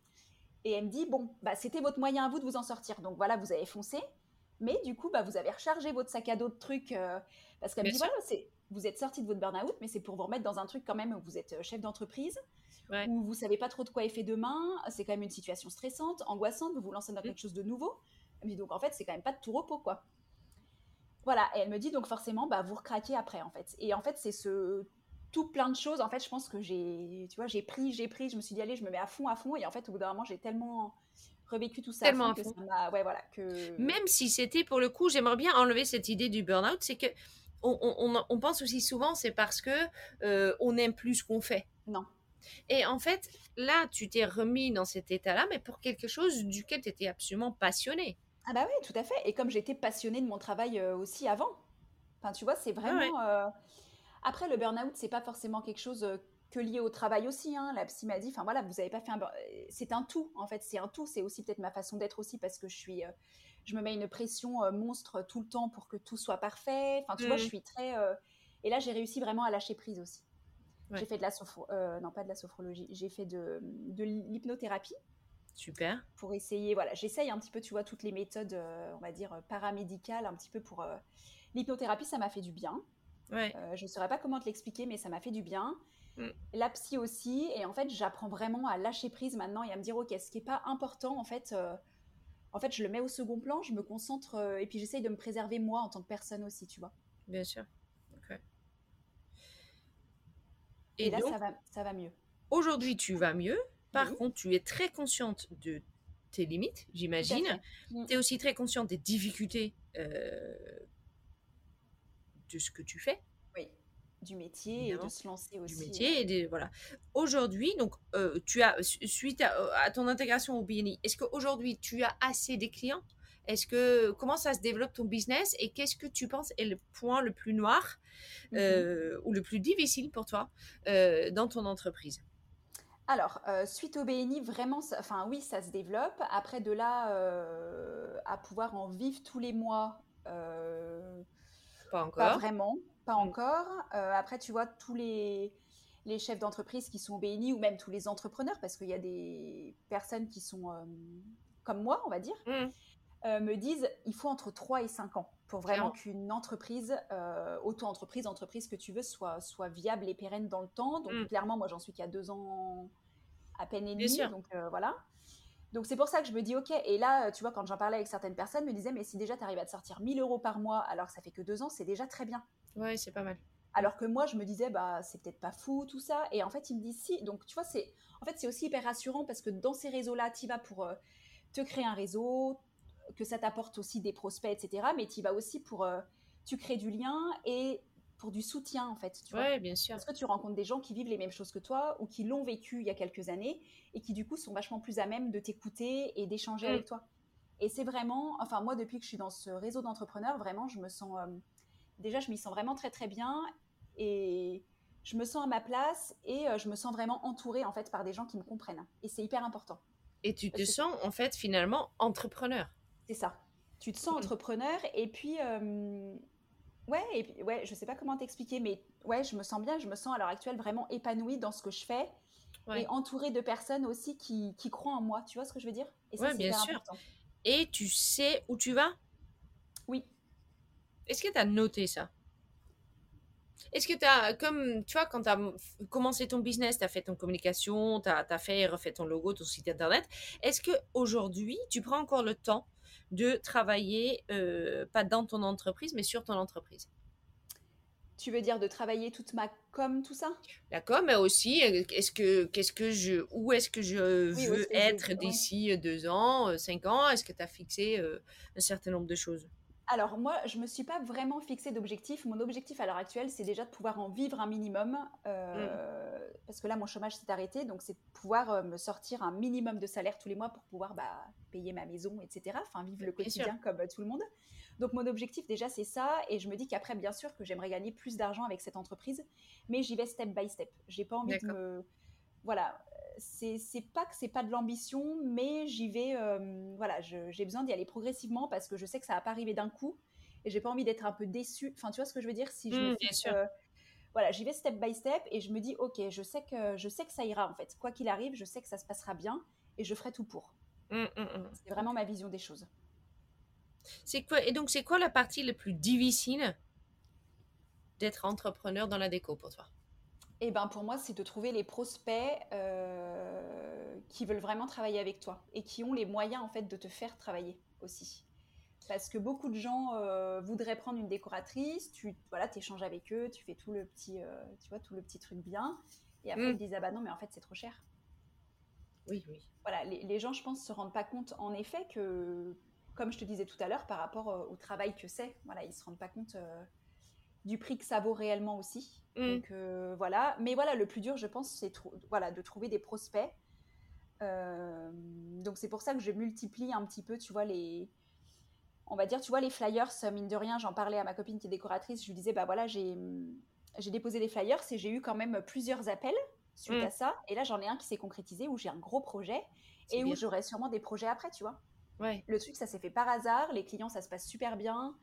Et elle me dit bon bah c'était votre moyen à vous de vous en sortir. Donc voilà vous avez foncé. Mais du coup bah vous avez rechargé votre sac à dos de trucs euh, parce qu'elle me dit voilà vous êtes sorti de votre burn-out, mais c'est pour vous remettre dans un truc quand même où vous êtes euh, chef d'entreprise, Ouais. où vous savez pas trop de quoi est fait demain, c'est quand même une situation stressante, angoissante, vous vous lancez dans Mm. quelque chose de nouveau. Elle me dit donc en fait c'est quand même pas de tout repos quoi. Voilà, et elle me dit donc forcément bah vous recraquez après en fait. Et en fait c'est ce tout plein de choses en fait je pense que j'ai tu vois j'ai pris j'ai pris je me suis dit allez je me mets à fond à fond et en fait au bout d'un moment j'ai tellement revécu tout ça Tellement que ça ouais voilà que Même si c'était pour le coup, j'aimerais bien enlever cette idée du burn-out, c'est que on, on- pense aussi souvent c'est parce que euh, on aime plus ce qu'on fait. non Et en fait, là, tu t'es remis dans cet état-là, mais pour quelque chose duquel tu étais absolument passionné. Ah bah oui, tout à fait. Et comme j'étais passionnée de mon travail euh, aussi avant. Enfin, tu vois, c'est vraiment... euh, Après, le burn-out, c'est pas forcément quelque chose que lié au travail aussi. Hein. La psy m'a dit, enfin voilà, vous avez pas fait un... euh, C'est un tout, en fait. C'est un tout. C'est aussi peut-être ma façon d'être aussi parce que je suis... euh, Je me mets une pression euh, monstre tout le temps pour que tout soit parfait. Enfin, tu vois, je suis très... euh, Et là, j'ai réussi vraiment à lâcher prise aussi. Ouais. J'ai fait de la sophro... non, pas de la sophrologie. J'ai fait de, de l'hypnothérapie Super. pour essayer, voilà, j'essaye un petit peu, tu vois, toutes les méthodes, on va dire, paramédicales, un petit peu pour... L'hypnothérapie, ça m'a fait du bien. Ouais. Je ne saurais pas comment te l'expliquer, mais ça m'a fait du bien. Mm. La psy aussi, et en fait, j'apprends vraiment à lâcher prise maintenant et à me dire, ok, ce qui n'est pas important, en fait, euh, en fait, je le mets au second plan, je me concentre, euh, et puis j'essaye de me préserver moi en tant que personne aussi, tu vois. Bien sûr. Et, Et, là, donc, ça, va, ça va mieux. aujourd'hui, tu vas mieux. Par Oui. contre, tu es très consciente de tes limites, j'imagine. Mm. Tu es aussi très consciente des difficultés euh, de ce que tu fais. Du métier et de se lancer aussi. Du métier et voilà. Aujourd'hui, donc tu as suite à, ton intégration au BNI, est-ce qu'aujourd'hui tu as assez des clients? Est-ce que comment ça se développe ton business et qu'est-ce que tu penses est le point le plus noir mmh ou le plus difficile pour toi dans ton entreprise? Alors, euh, suite au BNI, vraiment, enfin oui, ça se développe. Après, de là euh, à pouvoir en vivre tous les mois, euh, pas encore. Pas vraiment, pas encore. après, tu vois, tous les, les chefs d'entreprise qui sont au BNI ou même tous les entrepreneurs, parce qu'il y a des personnes qui sont comme moi, on va dire, mm. me disent il faut entre 3 et 5 ans pour vraiment qu'une entreprise, auto-entreprise, entreprise que tu veux, soit, soit viable et pérenne dans le temps. Donc, mm. clairement, moi, j'en suis qu'à deux ans à peine et demi. Donc euh, voilà. Donc c'est pour ça que je me dis, ok, et là, tu vois, quand j'en parlais avec certaines personnes, me disaient, mais si déjà tu arrives à te sortir 1000 euros par mois alors que ça fait que deux ans, c'est déjà très bien. Ouais, c'est pas mal. Alors que moi, je me disais, bah, c'est peut-être pas fou, tout ça. Et en fait, ils me disent si. Donc, tu vois, c'est en fait, c'est aussi hyper rassurant parce que dans ces réseaux-là, tu vas pour euh, te créer un réseau, que ça t'apporte aussi des prospects, etc. Mais tu vas aussi pour. Euh, tu crées du lien et pour du soutien en fait. Tu ouais, bien sûr. Parce que tu rencontres des gens qui vivent les mêmes choses que toi ou qui l'ont vécu il y a quelques années et qui du coup sont vachement plus à même de t'écouter et d'échanger mm. avec toi. Et c'est vraiment, enfin moi depuis que je suis dans ce réseau d'entrepreneurs, vraiment je me sens, euh, déjà je m'y sens vraiment très très bien et je me sens à ma place et euh, je me sens vraiment entourée en fait par des gens qui me comprennent. Et c'est hyper important. Et tu te sens en fait finalement entrepreneur. C'est ça. Tu te sens entrepreneur et puis euh, Ouais, et ouais, je sais pas comment t'expliquer, mais ouais, je me sens bien, je me sens à l'heure actuelle vraiment épanouie dans ce que je fais et entourée de personnes aussi qui, qui, croient en moi. Tu vois ce que je veux dire? Et ça, bien sûr. Et tu sais où tu vas? Est-ce que tu as noté ça? Est-ce que tu as, comme tu vois, quand tu as commencé ton business, tu as fait ton communication, tu as, as, fait et refait ton logo, ton site internet, est-ce qu'aujourd'hui, tu prends encore le temps de travailler, euh, pas dans ton entreprise, mais sur ton entreprise? Tu veux dire de travailler toute ma com, tout ça? La com, mais aussi, euh, est-ce que, qu'est-ce que je, où est-ce que je veux être d'ici deux ans, cinq ans? Est-ce que tu as fixé un certain nombre de choses? Alors moi, je me suis pas vraiment fixé d'objectif. Mon objectif à l'heure actuelle, c'est déjà de pouvoir en vivre un minimum, euh, parce que là, mon chômage s'est arrêté, donc c'est pouvoir euh, me sortir un minimum de salaire tous les mois pour pouvoir bah, payer ma maison, etc. Enfin, vivre le quotidien comme euh, tout le monde. Donc mon objectif déjà, c'est ça, et je me dis qu'après, bien sûr, que j'aimerais gagner plus d'argent avec cette entreprise, mais j'y vais step by step. J'ai pas envie de me voilà, c'est pas que c'est pas de l'ambition, mais j'y vais, euh, voilà, j'ai besoin d'y aller progressivement parce que je sais que ça va pas arriver d'un coup et j'ai pas envie d'être un peu déçue. Enfin, tu vois ce que je veux dire? Si je me mmh, voilà, j'y vais step by step et je me dis, ok, je sais que je sais que ça ira en fait. Quoi qu'il arrive, je sais que ça se passera bien et je ferai tout pour. Mmh, mmh, c'est vraiment ma vision des choses. C'est quoi Et donc, c'est quoi la partie la plus difficile d'être entrepreneur dans la déco pour toi? Eh ben pour moi, c'est de trouver les prospects euh, qui veulent vraiment travailler avec toi et qui ont les moyens en fait de te faire travailler aussi. Parce que beaucoup de gens euh, voudraient prendre une décoratrice, tu voilà, échanges avec eux, tu fais tout le petit, euh, tu vois, tout le petit truc bien, et après ils mm. disent ah bah non mais en fait c'est trop cher. Oui oui. Voilà, les, les, gens je pense se rendent pas compte en effet que, comme je te disais tout à l'heure, par rapport au travail que c'est, voilà, ils se rendent pas compte du prix que ça vaut réellement aussi. Mm. Donc euh, voilà. Mais voilà, le plus dur, je pense, c'est voilà, de trouver des prospects. Euh, donc c'est pour ça que je multiplie un petit peu, tu vois, les. On va dire, tu vois, les flyers, mine de rien, j'en parlais à ma copine qui est décoratrice, je lui disais, bah voilà, j'ai déposé des flyers et j'ai eu quand même plusieurs appels suite mm. à ça. Et là, j'en ai un qui s'est concrétisé où j'ai un gros projet et où j'aurai sûrement des projets après, tu vois. Ouais. Le truc, ça s'est fait par hasard. Les clients, ça se passe super bien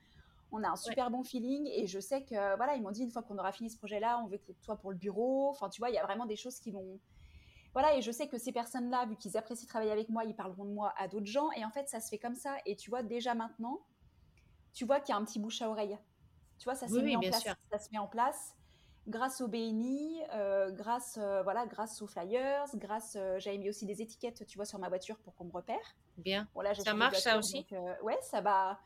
on a un super bon feeling et je sais que voilà ils m'ont dit une fois qu'on aura fini ce projet là on veut que toi pour le bureau enfin tu vois il y a vraiment des choses qui vont voilà et je sais que ces personnes là vu qu'ils apprécient travailler avec moi ils parleront de moi à d'autres gens et en fait ça se fait comme ça et tu vois déjà maintenant tu vois qu'il y a un petit bouche à oreille tu vois ça se met en place ça se met en place grâce au BNI, euh, grâce euh, voilà, grâce aux flyers, grâce euh, j'avais mis aussi des étiquettes, tu vois, sur ma voiture pour qu'on me repère. Bien. ça marche ça aussi? ouais, ça va.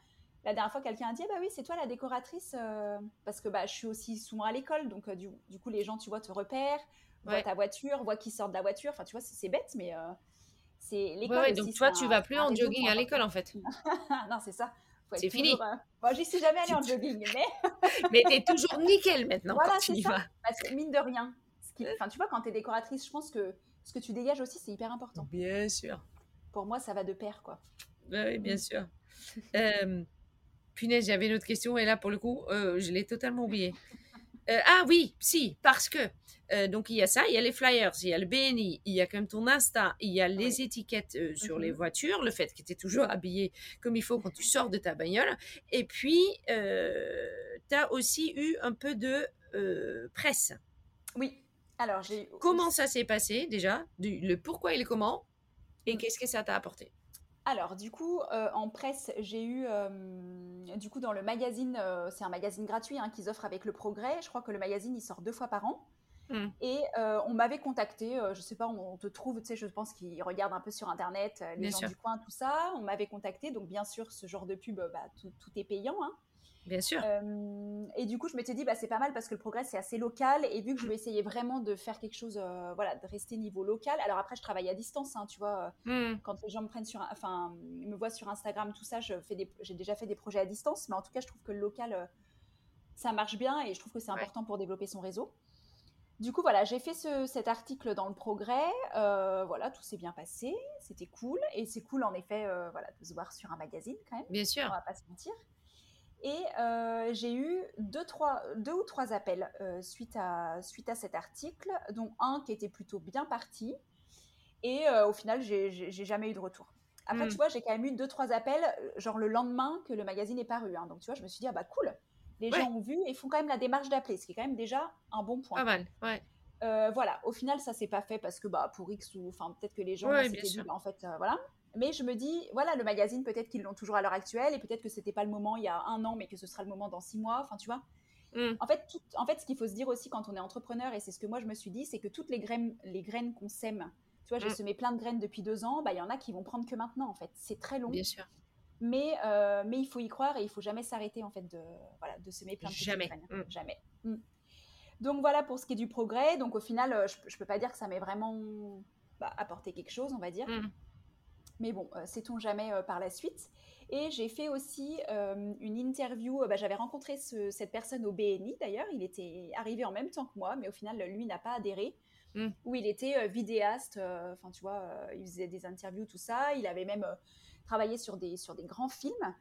La dernière fois, quelqu'un a dit, bah oui, c'est toi la décoratrice, euh, parce que bah, je suis aussi souvent à l'école, donc euh, du, coup, les gens, tu vois, te repèrent, voient ta voiture, voient qui sort de la voiture. Enfin, tu vois, c'est bête, mais euh, c'est l'école. Ouais, donc toi, tu vas plus en jogging à l'école, en fait. non, c'est ça. c'est fini. Moi, Bon, j'y suis jamais allée en jogging, mais. mais t'es toujours nickel maintenant voilà, quand tu y ça. vas. Parce que mine de rien, enfin, tu vois, quand tu es décoratrice, je pense que ce que tu dégages aussi, c'est hyper important. Bien sûr. Pour moi, ça va de pair, quoi. Oui, bien sûr. Punaise, j'avais une autre question et là, pour le coup, euh, je l'ai totalement oublié. Euh, ah oui, si, parce que euh, donc il y a ça, il y a les flyers, il y a le BNI, il y a comme ton Insta, il y a les Oui. étiquettes euh, sur Mhm. les voitures, le fait que tu es toujours habillé comme il faut quand tu sors de ta bagnole. Et puis, tu as aussi eu un peu de presse. Oui. Alors, j'ai. Comment ça s'est passé déjà? Du, Le pourquoi et le comment? Et Mm. qu'est-ce que ça t'a apporté? Alors, du coup, euh, en presse, j'ai eu, euh, du coup, dans le magazine, euh, c'est un magazine gratuit hein, qu'ils offrent avec le Progrès. Je crois que le magazine, il sort deux fois par an. Mm. Et on m'avait contacté, je sais pas, on te trouve, tu sais, je pense qu'ils regardent un peu sur Internet, les Bien gens sûr. du coin, tout ça. On m'avait contacté, donc bien sûr, ce genre de pub, bah, tout, tout est payant. hein. Bien sûr. Euh, et du coup, je m'étais dit, bah, c'est pas mal parce que le progrès, c'est assez local. Et vu que je vais essayer vraiment de faire quelque chose, euh, voilà, de rester niveau local. Alors après, je travaille à distance, hein, tu vois. euh, Mm. Quand les gens me prennent sur, enfin, me voient sur Instagram, tout ça, j'ai déjà fait des projets à distance. Mais en tout cas, je trouve que le local, ça marche bien et je trouve que c'est Ouais. important pour développer son réseau. Du coup, voilà, j'ai fait ce- cet article dans le Progrès. voilà, tout s'est bien passé, c'était cool. Et c'est cool, en effet, voilà, de se voir sur un magazine quand même Bien on sûr. va pas se mentir. Et euh, j'ai eu deux, trois, deux ou trois appels euh, suite, à, suite à cet article, dont un qui était plutôt bien parti. Et euh, au final, j'ai jamais eu de retour. Après, Mm. tu vois, j'ai quand même eu deux, trois appels, genre le lendemain que le magazine est paru. hein. Donc, tu vois, je me suis dit, ah bah cool, les Ouais. gens ont vu et font quand même la démarche d'appeler, ce qui est quand même déjà un bon point. Pas mal. Ouais. Voilà, au final, ça s'est pas fait parce que bah pour X ou enfin peut-être que les gens Ouais, s'étaient bien dit bah, en fait voilà. Mais je me dis voilà le magazine peut-être qu'ils l'ont toujours à l'heure actuelle et peut-être que c'était pas le moment il y a un an mais que ce sera le moment dans six mois. Enfin tu vois. Mm. En fait, tout- en fait, ce qu'il faut se dire aussi quand on est entrepreneur et c'est ce que moi je me suis dit, c'est que toutes les graines, les graines qu'on sème. Tu vois, j'ai Mm. semé plein de graines depuis deux ans. Bah il y en a qui vont prendre que maintenant en fait. C'est très long, Bien sûr. mais euh, mais il faut y croire et il faut jamais s'arrêter en fait de voilà de semer plein de Jamais. graines. Mm. Jamais. Mm. Donc voilà pour ce qui est du progrès. Donc au final, euh, je, je peux pas dire que ça m'ait vraiment bah, apporté quelque chose, on va dire. Mais bon, euh, sait-on jamais euh, par la suite. Et j'ai fait aussi euh, une interview. bah, J'avais rencontré ce- cette personne au BNI d'ailleurs. Il était arrivé en même temps que moi, mais au final, lui n'a pas adhéré. Mm. Où il était vidéaste. euh, Enfin, tu vois, euh, il faisait des interviews, tout ça. Il avait même euh, travaillé sur des, sur des grands films.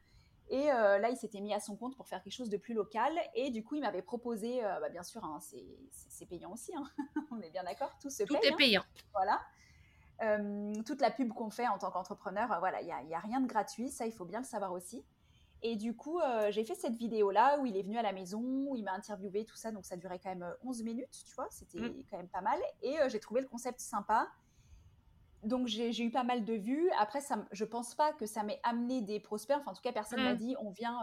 Et là, il s'était mis à son compte pour faire quelque chose de plus local. Et du coup, il m'avait proposé, bah, bien sûr, hein, c'est payant aussi, hein. on est bien d'accord, tout se Tout paye. est hein. payant. Voilà. Euh, toute la pub qu'on fait en tant qu'entrepreneur, euh, voilà, il n'y a, il y a rien de gratuit, ça il faut bien le savoir aussi. Et du coup, euh, j'ai fait cette vidéo-là où il est venu à la maison, où il m'a interviewé, tout ça, donc ça durait quand même euh, 11 minutes, tu vois, c'était Mm. quand même pas mal. Et j'ai trouvé le concept sympa. Donc j'ai eu pas mal de vues. Après, ça, je pense pas que ça m'ait amené des prospects. Enfin, en tout cas, personne Mm. m'a dit on vient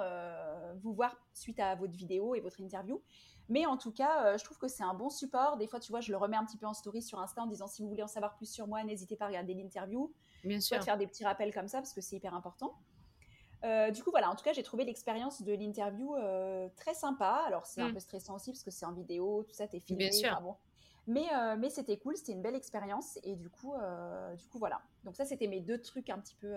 vous voir suite à votre vidéo et votre interview. Mais en tout cas, euh, je trouve que c'est un bon support. Des fois, tu vois, je le remets un petit peu en story sur Insta en disant si vous voulez en savoir plus sur moi, n'hésitez pas à regarder l'interview. Bien sûr. faire des petits rappels comme ça parce que c'est hyper important. Euh, du coup, voilà, en tout cas, j'ai trouvé l'expérience de l'interview euh, très sympa. Alors, c'est un Mm. peu stressant aussi parce que c'est en vidéo, tout ça, t'es filmé. Bien sûr. enfin bon. Mais, euh, mais c'était cool, c'était une belle expérience. Et du coup, du coup, voilà. Donc, ça, c'était mes deux trucs un petit peu.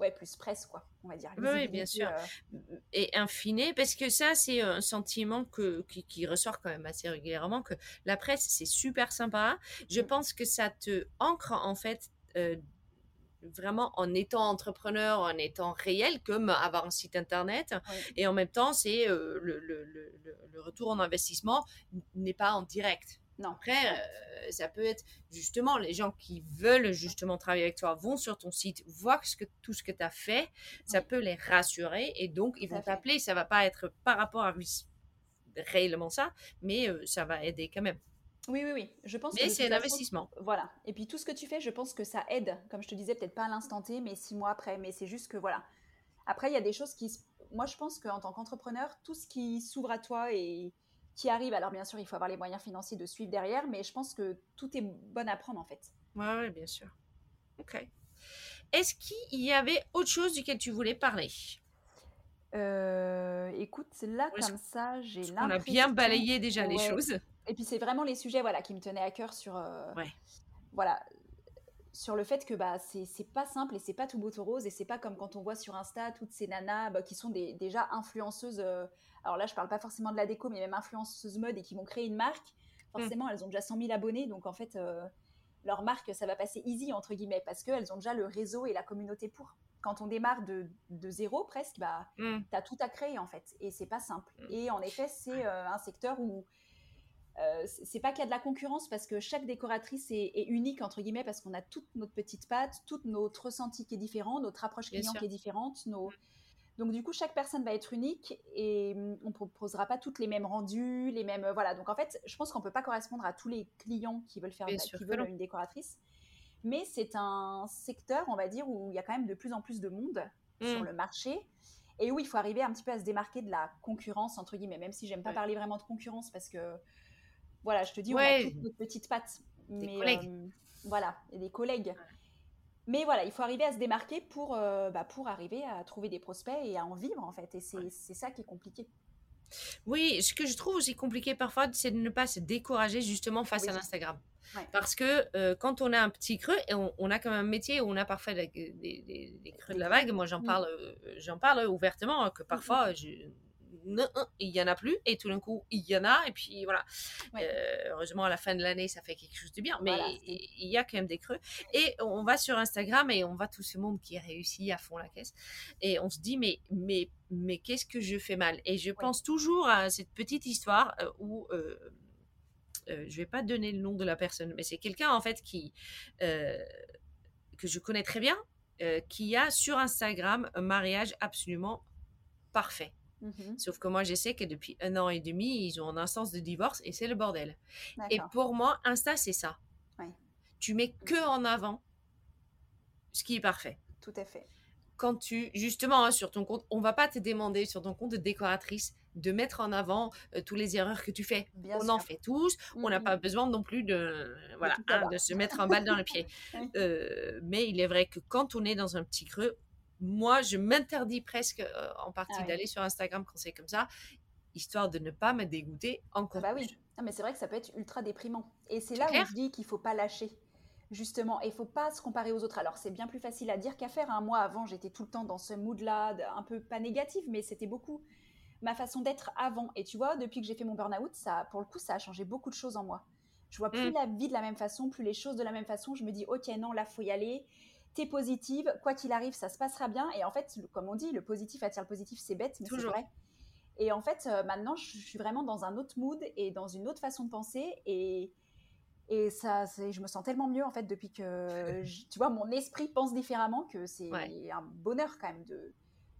Ouais, plus presse, quoi, on va dire. Oui, bien sûr. euh, et infiner, parce que ça, c'est un sentiment que, qui, qui ressort quand même assez régulièrement, que la presse, c'est super sympa. Je Mm. pense que ça te ancre, en fait, euh, vraiment en étant entrepreneur, en étant réel, comme avoir un site internet. Oui. Et en même temps, c'est euh, le, le- le retour en investissement n'est pas en direct. Non. Après, euh, ça peut être justement les gens qui veulent justement travailler avec toi vont sur ton site, ce que, tout ce que tu as fait, ça Oui. peut les rassurer et donc ils vont t'appeler. Ça va pas être par rapport à réellement ça, mais euh, ça va aider quand même. Oui, oui, oui. Je pense Mais c'est un façon, investissement. Voilà. Et puis tout ce que tu fais, je pense que ça aide. Comme je te disais, peut-être pas à l'instant T, mais six mois après. Mais c'est juste que voilà. Après, il y a des choses qui. Moi, je pense qu'en tant qu'entrepreneur, tout ce qui s'ouvre à toi et qui arrive, alors bien sûr, il faut avoir les moyens financiers de suivre derrière, mais je pense que tout est bon à prendre en fait. Ouais, ouais, bien sûr. Ok. Est-ce qu'il y avait autre chose duquel tu voulais parler? Euh, écoute, là, comme ça, j'ai On a l'impression. bien balayé déjà les choses? Et puis c'est vraiment les sujets voilà, qui me tenaient à cœur sur. euh, Ouais. Voilà. Sur le fait que bah c'est pas simple et c'est pas tout beau tout rose et c'est pas comme quand on voit sur Insta toutes ces nanas bah, qui sont déjà influenceuses. Euh, alors là, je parle pas forcément de la déco, mais même influenceuses mode et qui vont créer une marque. Forcément, elles ont déjà 100 000 abonnés, donc en fait, euh, leur marque, ça va passer easy entre guillemets parce qu'elles ont déjà le réseau et la communauté pour. Quand on démarre de, de zéro presque, bah, mm. tu as tout à créer en fait et c'est pas simple. Mm. Et en effet, c'est euh, un secteur où euh, c'est pas qu'il y a de la concurrence parce que chaque décoratrice est, unique entre guillemets parce qu'on a toute notre petite patte, tout notre ressenti qui est différent, notre approche client qui est différente. Nos... Donc du coup, chaque personne va être unique et mm, on ne proposera pas toutes les mêmes rendus, les mêmes voilà. Donc en fait, je pense qu'on peut pas correspondre à tous les clients qui veulent faire qui veulent une décoratrice. Mais c'est un secteur, on va dire, où il y a quand même de plus en plus de monde sur mm. le marché et où il faut arriver un petit peu à se démarquer de la concurrence entre guillemets. Même si j'aime pas parler vraiment de concurrence parce que voilà, je te dis, on a toutes nos petites pattes. Des mais, collègues. Euh, voilà, et des collègues. Mais voilà, il faut arriver à se démarquer pour, euh, bah, pour arriver à trouver des prospects et à en vivre, en fait. Et c'est ça qui est compliqué. Oui, ce que je trouve aussi compliqué parfois, c'est de ne pas se décourager justement face à l'Instagram. Parce que euh, quand on a un petit creux, et on, a comme un métier où on a parfois des, des, creux de la vague, moi j'en mm. parle, j'en parle ouvertement, hein, que mm, mm, parfois je, il y en a plus et tout d'un coup il y en a et puis voilà. Euh, heureusement à la fin de l'année ça fait quelque chose de bien mais il y a quand même des creux. Et on va sur Instagram et on voit tout ce monde qui réussit à fond la caisse et on se dit mais mais mais qu'est-ce que je fais mal? Et je pense toujours à cette petite histoire euh, où euh, euh, je vais pas donner le nom de la personne, mais c'est quelqu'un en fait qui que je connais très bien, qui a sur Instagram un mariage absolument parfait. Mmh Sauf que moi, je sais que depuis un an et demi, ils ont un instance de divorce et c'est le bordel. Et pour moi, Insta, c'est ça. Tu mets que en avant ce qui est parfait. Tout à fait. Quand tu, justement, hein, sur ton compte, on va pas te demander sur ton compte de décoratrice de mettre en avant euh, toutes les erreurs que tu fais. on en fait tous. On n'a mmh pas besoin non plus de, voilà, hein, de se mettre un balle dans le pied. Euh, mais il est vrai que quand on est dans un petit creux, moi, je m'interdis presque euh, en partie ah d'aller sur Instagram quand c'est comme ça, histoire de ne pas me dégoûter encore bah oui. mais c'est vrai que ça peut être ultra déprimant. Et c'est là où je dis qu'il faut pas lâcher. Justement, et il faut pas se comparer aux autres. Alors, c'est bien plus facile à dire qu'à faire. Un hein. mois avant, j'étais tout le temps dans ce mood-là, un peu pas négatif, mais c'était beaucoup ma façon d'être avant. Et tu vois, depuis que j'ai fait mon burn-out, ça, pour le coup, ça a changé beaucoup de choses en moi. Je vois plus mmh. la vie de la même façon, plus les choses de la même façon. Je me dis, ok, non, là, faut y aller t'es positive, quoi qu'il arrive, ça se passera bien. Et en fait, comme on dit, le positif attire le positif, c'est bête, mais c'est vrai. Et en fait, euh, maintenant, je suis vraiment dans un autre mood et dans une autre façon de penser. Et, et ça, je me sens tellement mieux, en fait, depuis que, tu vois, mon esprit pense différemment, que c'est un bonheur quand même de,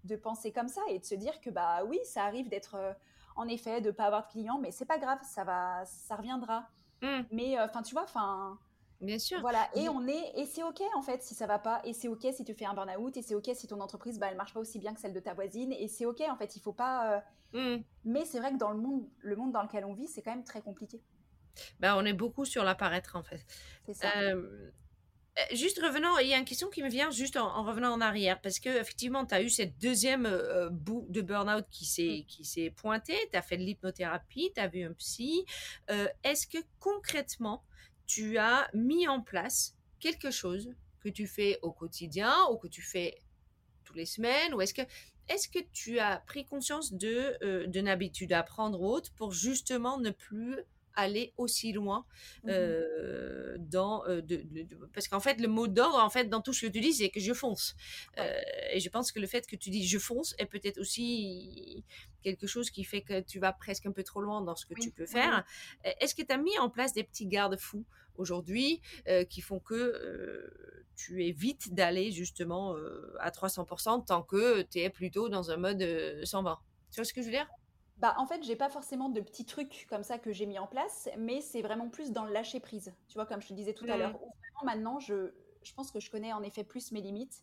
de penser comme ça et de se dire que, bah oui, ça arrive d'être, euh, en effet, de pas avoir de clients, mais c'est pas grave, ça va, ça reviendra. Mmh. Mais, euh, enfin, tu vois, enfin Bien sûr. Voilà, et on est, et c'est ok en fait si ça va pas, et c'est ok si tu fais un burn-out, et c'est ok si ton entreprise, bah, elle marche pas aussi bien que celle de ta voisine, et c'est ok en fait, il faut pas. Euh, mmh. Mais c'est vrai que dans le monde, le monde dans lequel on vit, c'est quand même très compliqué. Bah, on est beaucoup sur l'apparaître en fait. C'est ça. Euh, euh, juste revenant, il y a une question qui me vient juste en, revenant en arrière, parce que effectivement, tu as eu cette deuxième bout de burn-out qui s'est mmh. qui s'est pointé, tu as fait de l'hypnothérapie, tu as vu un psy. Est-ce que concrètement, tu as mis en place quelque chose que tu fais au quotidien ou que tu fais toutes les semaines ou est-ce que est-ce que tu as pris conscience de euh, d'une habitude à prendre haute pour justement ne plus aller aussi loin mmh euh, dans euh, de, parce qu'en fait le mot d'ordre en fait dans tout ce que tu dis c'est que je fonce. Et je pense que le fait que tu dis je fonce est peut-être aussi quelque chose qui fait que tu vas presque un peu trop loin dans ce que tu peux faire. Est-ce que tu as mis en place des petits garde-fous aujourd'hui euh, qui font que euh, tu évites d'aller justement euh, à 300% tant que tu es plutôt dans un mode 120 Tu vois ce que je veux dire? Bah, en fait, j'ai pas forcément de petits trucs comme ça que j'ai mis en place, mais c'est vraiment plus dans le lâcher prise. Tu vois, comme je te disais tout à l'heure. Maintenant, je, je pense que je connais en effet plus mes limites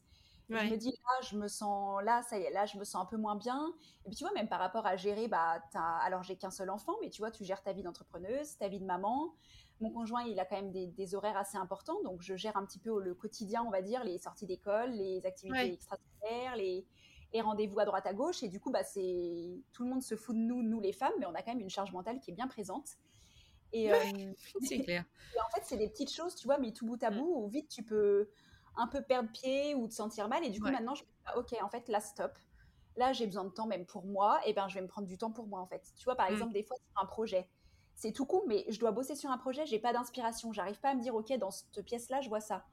je me dis là, je me sens là, ça y est, là, je me sens un peu moins bien. Et puis tu vois, même par rapport à gérer, bah, alors j'ai qu'un seul enfant, mais tu vois, tu gères ta vie d'entrepreneuse, ta vie de maman. Mon conjoint, il a quand même des, horaires assez importants, donc je gère un petit peu le quotidien, on va dire, les sorties d'école, les activités extrascolaires, les, les rendez-vous à droite à gauche. Et du coup, bah, c'est tout le monde se fout de nous, nous les femmes, mais on a quand même une charge mentale qui est bien présente. Et, c'est clair. en fait, c'est des petites choses, tu vois, mais tout bout à mmh. bout, où vite tu peux un peu perdre pied ou te sentir mal. Et du coup, maintenant, je me dis, ah, ok, en fait, là, stop. Là, j'ai besoin de temps même pour moi. Et ben, je vais me prendre du temps pour moi, en fait. Tu vois, par mmh. exemple, des fois, sur un projet, c'est tout con, mais je dois bosser sur un projet, j'ai pas d'inspiration. J'arrive pas à me dire, ok, dans cette pièce-là, je vois ça.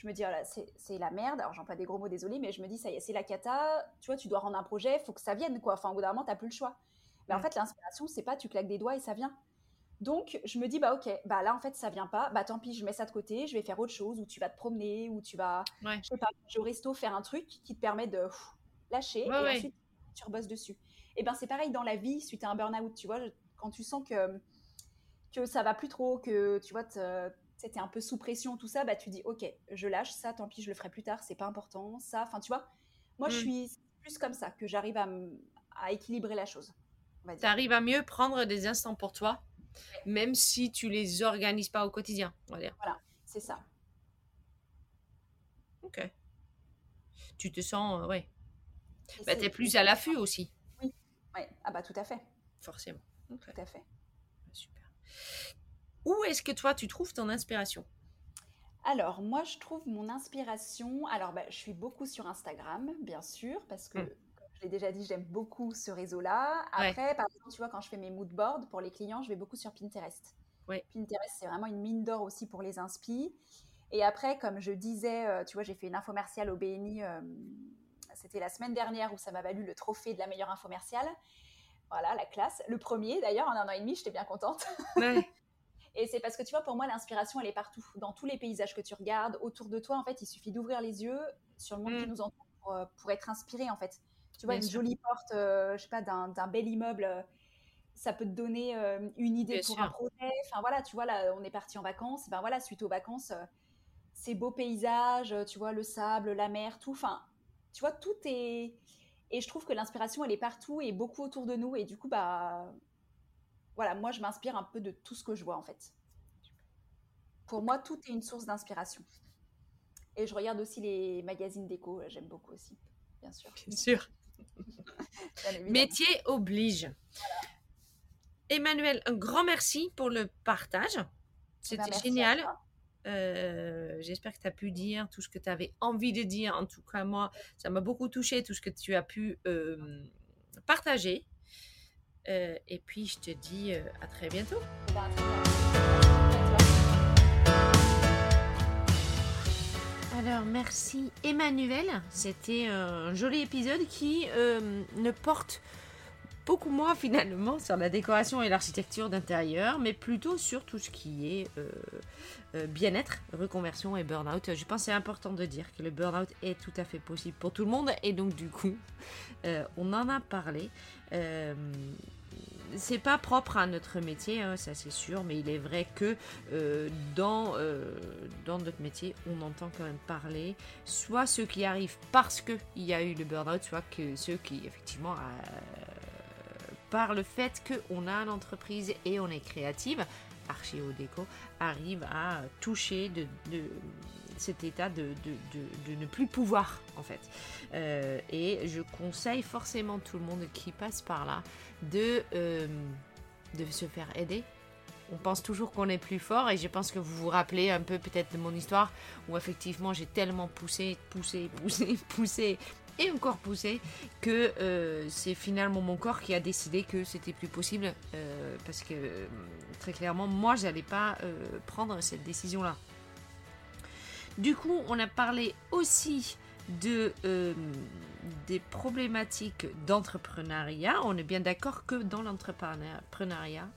Je me dis, oh c'est la merde. Alors, j'emploie des gros mots, désolé, mais je me dis, ça y est, c'est la cata. Tu vois, tu dois rendre un projet, faut que ça vienne, quoi. Enfin, au bout d'un moment, t'as plus le choix. Mais en mmh. fait, l'inspiration, c'est pas tu claques des doigts et ça vient. Donc, je me dis, bah ok, bah là, en fait, ça vient pas. Bah tant pis, je mets ça de côté, je vais faire autre chose, ou tu vas te promener, ou tu vas, je sais pas, au resto faire un truc qui te permet de lâcher, et ensuite, tu rebosses dessus. Et ben c'est pareil dans la vie, suite à un burn-out, tu vois, quand tu sens que, que ça va plus trop, que tu vois, c'était un peu sous pression, tout ça, bah tu dis, ok, je lâche ça, tant pis, je le ferai plus tard, c'est pas important, ça, enfin, tu vois, moi, je mmh. suis plus comme ça, que j'arrive à, à équilibrer la chose. Tu arrives à mieux prendre des instants pour toi même si tu les organises pas au quotidien, on va dire. Voilà, c'est ça. Ok. Tu te sens, euh, ouais. Bah, tu es plus à l'affût aussi. Oui, ouais. ah bah tout à fait. Forcément. Tout à fait. Super. Où est-ce que toi tu trouves ton inspiration? Alors, moi, je trouve mon inspiration. Alors, bah, je suis beaucoup sur Instagram, bien sûr, parce que hum je l'ai déjà dit, j'aime beaucoup ce réseau-là. Après, par exemple, tu vois, quand je fais mes mood boards pour les clients, je vais beaucoup sur Pinterest. Pinterest, c'est vraiment une mine d'or aussi pour les inspi. Et après, comme je disais, euh, tu vois, j'ai fait une infomerciale au BNI, euh, c'était la semaine dernière où ça m'a valu le trophée de la meilleure infomerciale. Voilà, la classe. Le premier, d'ailleurs, en un an et demi, j'étais bien contente. et c'est parce que, tu vois, pour moi, l'inspiration, elle est partout. Dans tous les paysages que tu regardes, autour de toi, en fait, il suffit d'ouvrir les yeux sur le monde qui mm. nous entoure pour, euh, pour, être inspiré, en fait tu vois, une jolie porte, euh, je sais pas, d'un bel immeuble, euh, ça peut te donner euh, une idée pour un projet. Enfin voilà, tu vois, là, on est parti en vacances. Ben voilà, suite aux vacances, ces beaux paysages, tu vois, le sable, la mer, tout. Enfin, tu vois, tout est. Et je trouve que l'inspiration, elle est partout et beaucoup autour de nous. Et du coup, bah. Voilà, moi, je m'inspire un peu de tout ce que je vois, en fait. Pour moi, tout est une source d'inspiration. Et je regarde aussi les magazines déco, j'aime beaucoup aussi, bien sûr. Bien sûr. Métier oblige. Emmanuel, un grand merci pour le partage. C'était eh ben, génial. Euh, j'espère que tu as pu dire tout ce que tu avais envie de dire. En tout cas, moi, ça m'a beaucoup touché, tout ce que tu as pu euh, partager. Euh, et puis, je te dis à très bientôt. Alors merci Emmanuel, c'était un joli épisode qui euh, ne porte beaucoup moins finalement sur la décoration et l'architecture d'intérieur, mais plutôt sur tout ce qui est euh, euh, bien-être, reconversion et burn-out. Je pense que c'est important de dire que le burn-out est tout à fait possible pour tout le monde et donc du coup, on en a parlé c'est pas propre à notre métier, hein, ça c'est sûr, mais il est vrai que euh, dans, euh, dans notre métier, on entend quand même parler, soit ceux qui arrivent parce qu'il y a eu le burn-out, soit que ceux qui, effectivement, euh, par le fait qu'on a une entreprise et on est créative, Archéo Déco, arrive à toucher de, cet état de, de, ne plus pouvoir, en fait. et je conseille forcément tout le monde qui passe par là de, euh, de se faire aider. On pense toujours qu'on est plus fort et je pense que vous vous rappelez un peu peut-être de mon histoire où effectivement j'ai tellement poussé, poussé, poussé, poussé et encore poussé que euh, c'est finalement mon corps qui a décidé que c'était plus possible euh, parce que très clairement moi j'allais pas prendre cette décision là. Du coup on a parlé aussi de des problématiques d'entrepreneuriat, on est bien d'accord que dans l'entrepreneuriat,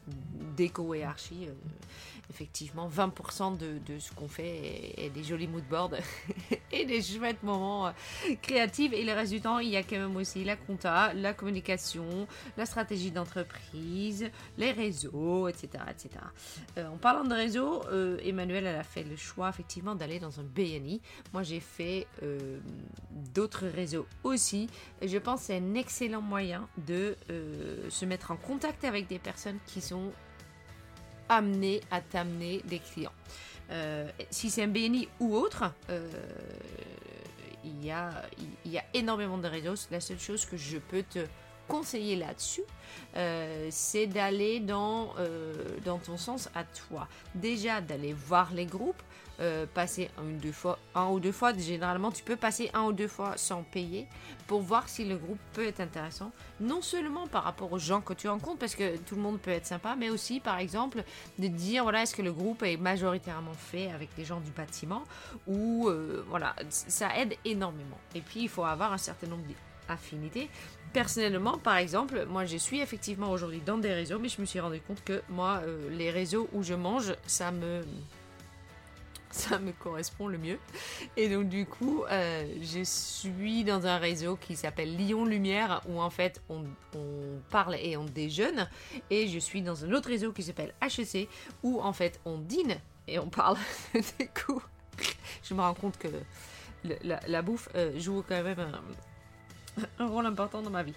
déco et archi, euh, effectivement, 20% de, ce qu'on fait est, des jolis moodboards et des chouettes moments euh, créatifs. Et le reste du temps, il y a quand même aussi la compta, la communication, la stratégie d'entreprise, les réseaux, etc. etc. Euh, en parlant de réseau, Emmanuel elle a fait le choix effectivement d'aller dans un BNI. Moi, j'ai fait d'autres réseaux aussi. Je pense que c'est un excellent moyen de euh, se mettre en contact avec des personnes qui sont amenées à t'amener des clients. Euh, si c'est un BNI ou autre, euh, il, y a, énormément de réseaux. La seule chose que je peux te conseiller là-dessus, euh, c'est d'aller dans ton sens à toi. Déjà d'aller voir les groupes, euh, passer un ou deux fois, un ou deux fois. Généralement, tu peux passer un ou deux fois sans payer pour voir si le groupe peut être intéressant. Non seulement par rapport aux gens que tu rencontres, parce que tout le monde peut être sympa, mais aussi, par exemple, de dire voilà, est-ce que le groupe est majoritairement fait avec des gens du bâtiment ou voilà, ça aide énormément. Et puis, il faut avoir un certain nombre d'affinités personnellement, par exemple, moi je suis effectivement aujourd'hui dans des réseaux, mais je me suis rendu compte que moi, euh, les réseaux où je mange, ça me ça me correspond le mieux. Et donc du coup, euh, je suis dans un réseau qui s'appelle Lyon Lumière, où en fait on, parle et on déjeune. Et je suis dans un autre réseau qui s'appelle HEC, où en fait on dîne et on parle. du coup, je me rends compte que la, bouffe euh, joue quand même un un rôle important dans ma vie.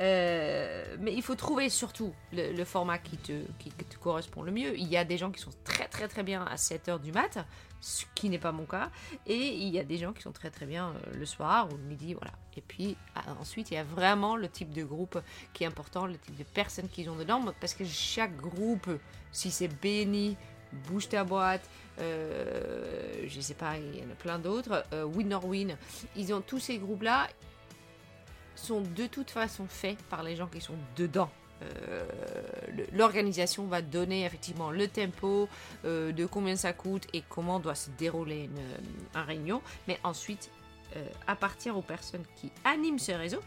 Euh, mais il faut trouver surtout le, format qui te, qui, te, correspond le mieux. Il y a des gens qui sont très très très bien à 7h du mat, ce qui n'est pas mon cas. Et il y a des gens qui sont très très bien euh, le soir ou le midi, voilà. Et puis ah, ensuite, il y a vraiment le type de groupe qui est important, le type de personnes qu'ils ont dedans. Parce que chaque groupe, si c'est béni, bouge ta boîte, euh, je sais pas, il y en a plein d'autres, euh, Win or Win, ils ont tous ces groupes-là, sont de toute façon faits par les gens qui sont dedans. Euh, l'organisation va donner effectivement le tempo euh, de combien ça coûte et comment doit se dérouler une, euh, un réunion, mais ensuite appartient aux personnes qui animent ce réseau,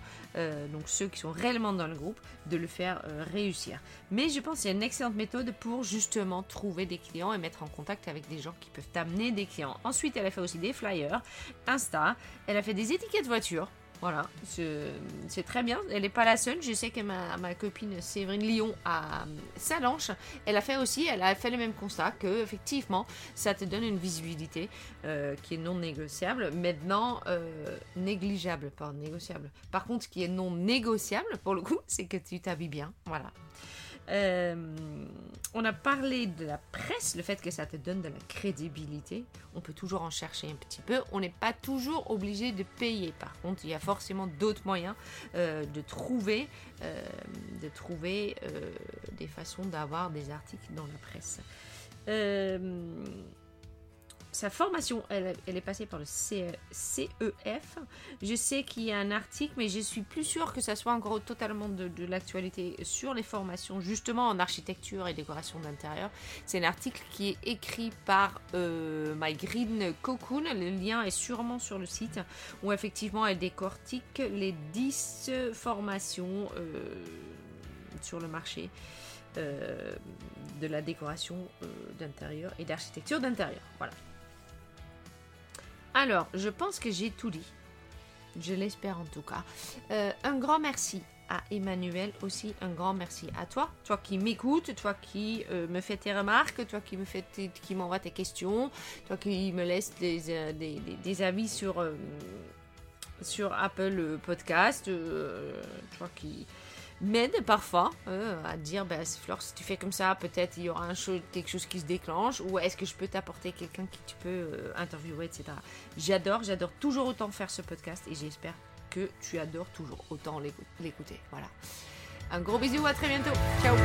donc ceux qui sont réellement dans le groupe, de le faire réussir. Mais je pense qu'il y a une excellente méthode pour justement trouver des clients et mettre en contact avec des gens qui peuvent t'amener des clients. Ensuite, elle a fait aussi des flyers, Insta, elle a fait des étiquettes voitures. Voilà, c'est très bien. Elle n'est pas la seule. Je sais que ma, copine Séverine Lyon à Salanche, elle a fait aussi, elle a fait le même constat que effectivement, ça te donne une visibilité euh, qui est non négociable. Maintenant, euh, négligeable, pas négociable. Par contre, ce qui est non négociable, pour le coup, c'est que tu t'habilles bien. Voilà. Euh, on a parlé de la presse, le fait que ça te donne de la crédibilité. On peut toujours en chercher un petit peu. On n'est pas toujours obligé de payer. Par contre, il y a forcément d'autres moyens euh, de trouver, euh, de trouver des façons d'avoir des articles dans la presse sa formation, elle, est passée par le CEF. Je sais qu'il y a un article, mais je suis plus sûre que ça soit encore totalement de, l'actualité sur les formations, justement en architecture et décoration d'intérieur. C'est un article qui est écrit par euh, My Cocoon. Le lien est sûrement sur le site, où effectivement elle décortique les 10 formations euh, sur le marché. Euh, de la décoration d'intérieur et d'architecture d'intérieur. Voilà. Alors, je pense que j'ai tout dit. Je l'espère en tout cas. Euh, un grand merci à Emmanuel aussi. Un grand merci à toi. Toi qui m'écoutes, toi qui euh, me fais tes remarques, toi qui me fais qui m'envoie tes questions, toi qui me laisse des, euh, des, avis sur, sur Apple Podcast, toi qui m'aide parfois euh, à dire bah, Flore, si tu fais comme ça, peut-être il y aura un quelque chose qui se déclenche, ou est-ce que je peux t'apporter quelqu'un qui tu peux euh, interviewer, etc. J'adore, j'adore toujours autant faire ce podcast et j'espère que tu adores toujours autant l'écouter. Voilà. Un gros bisou, à très bientôt. Ciao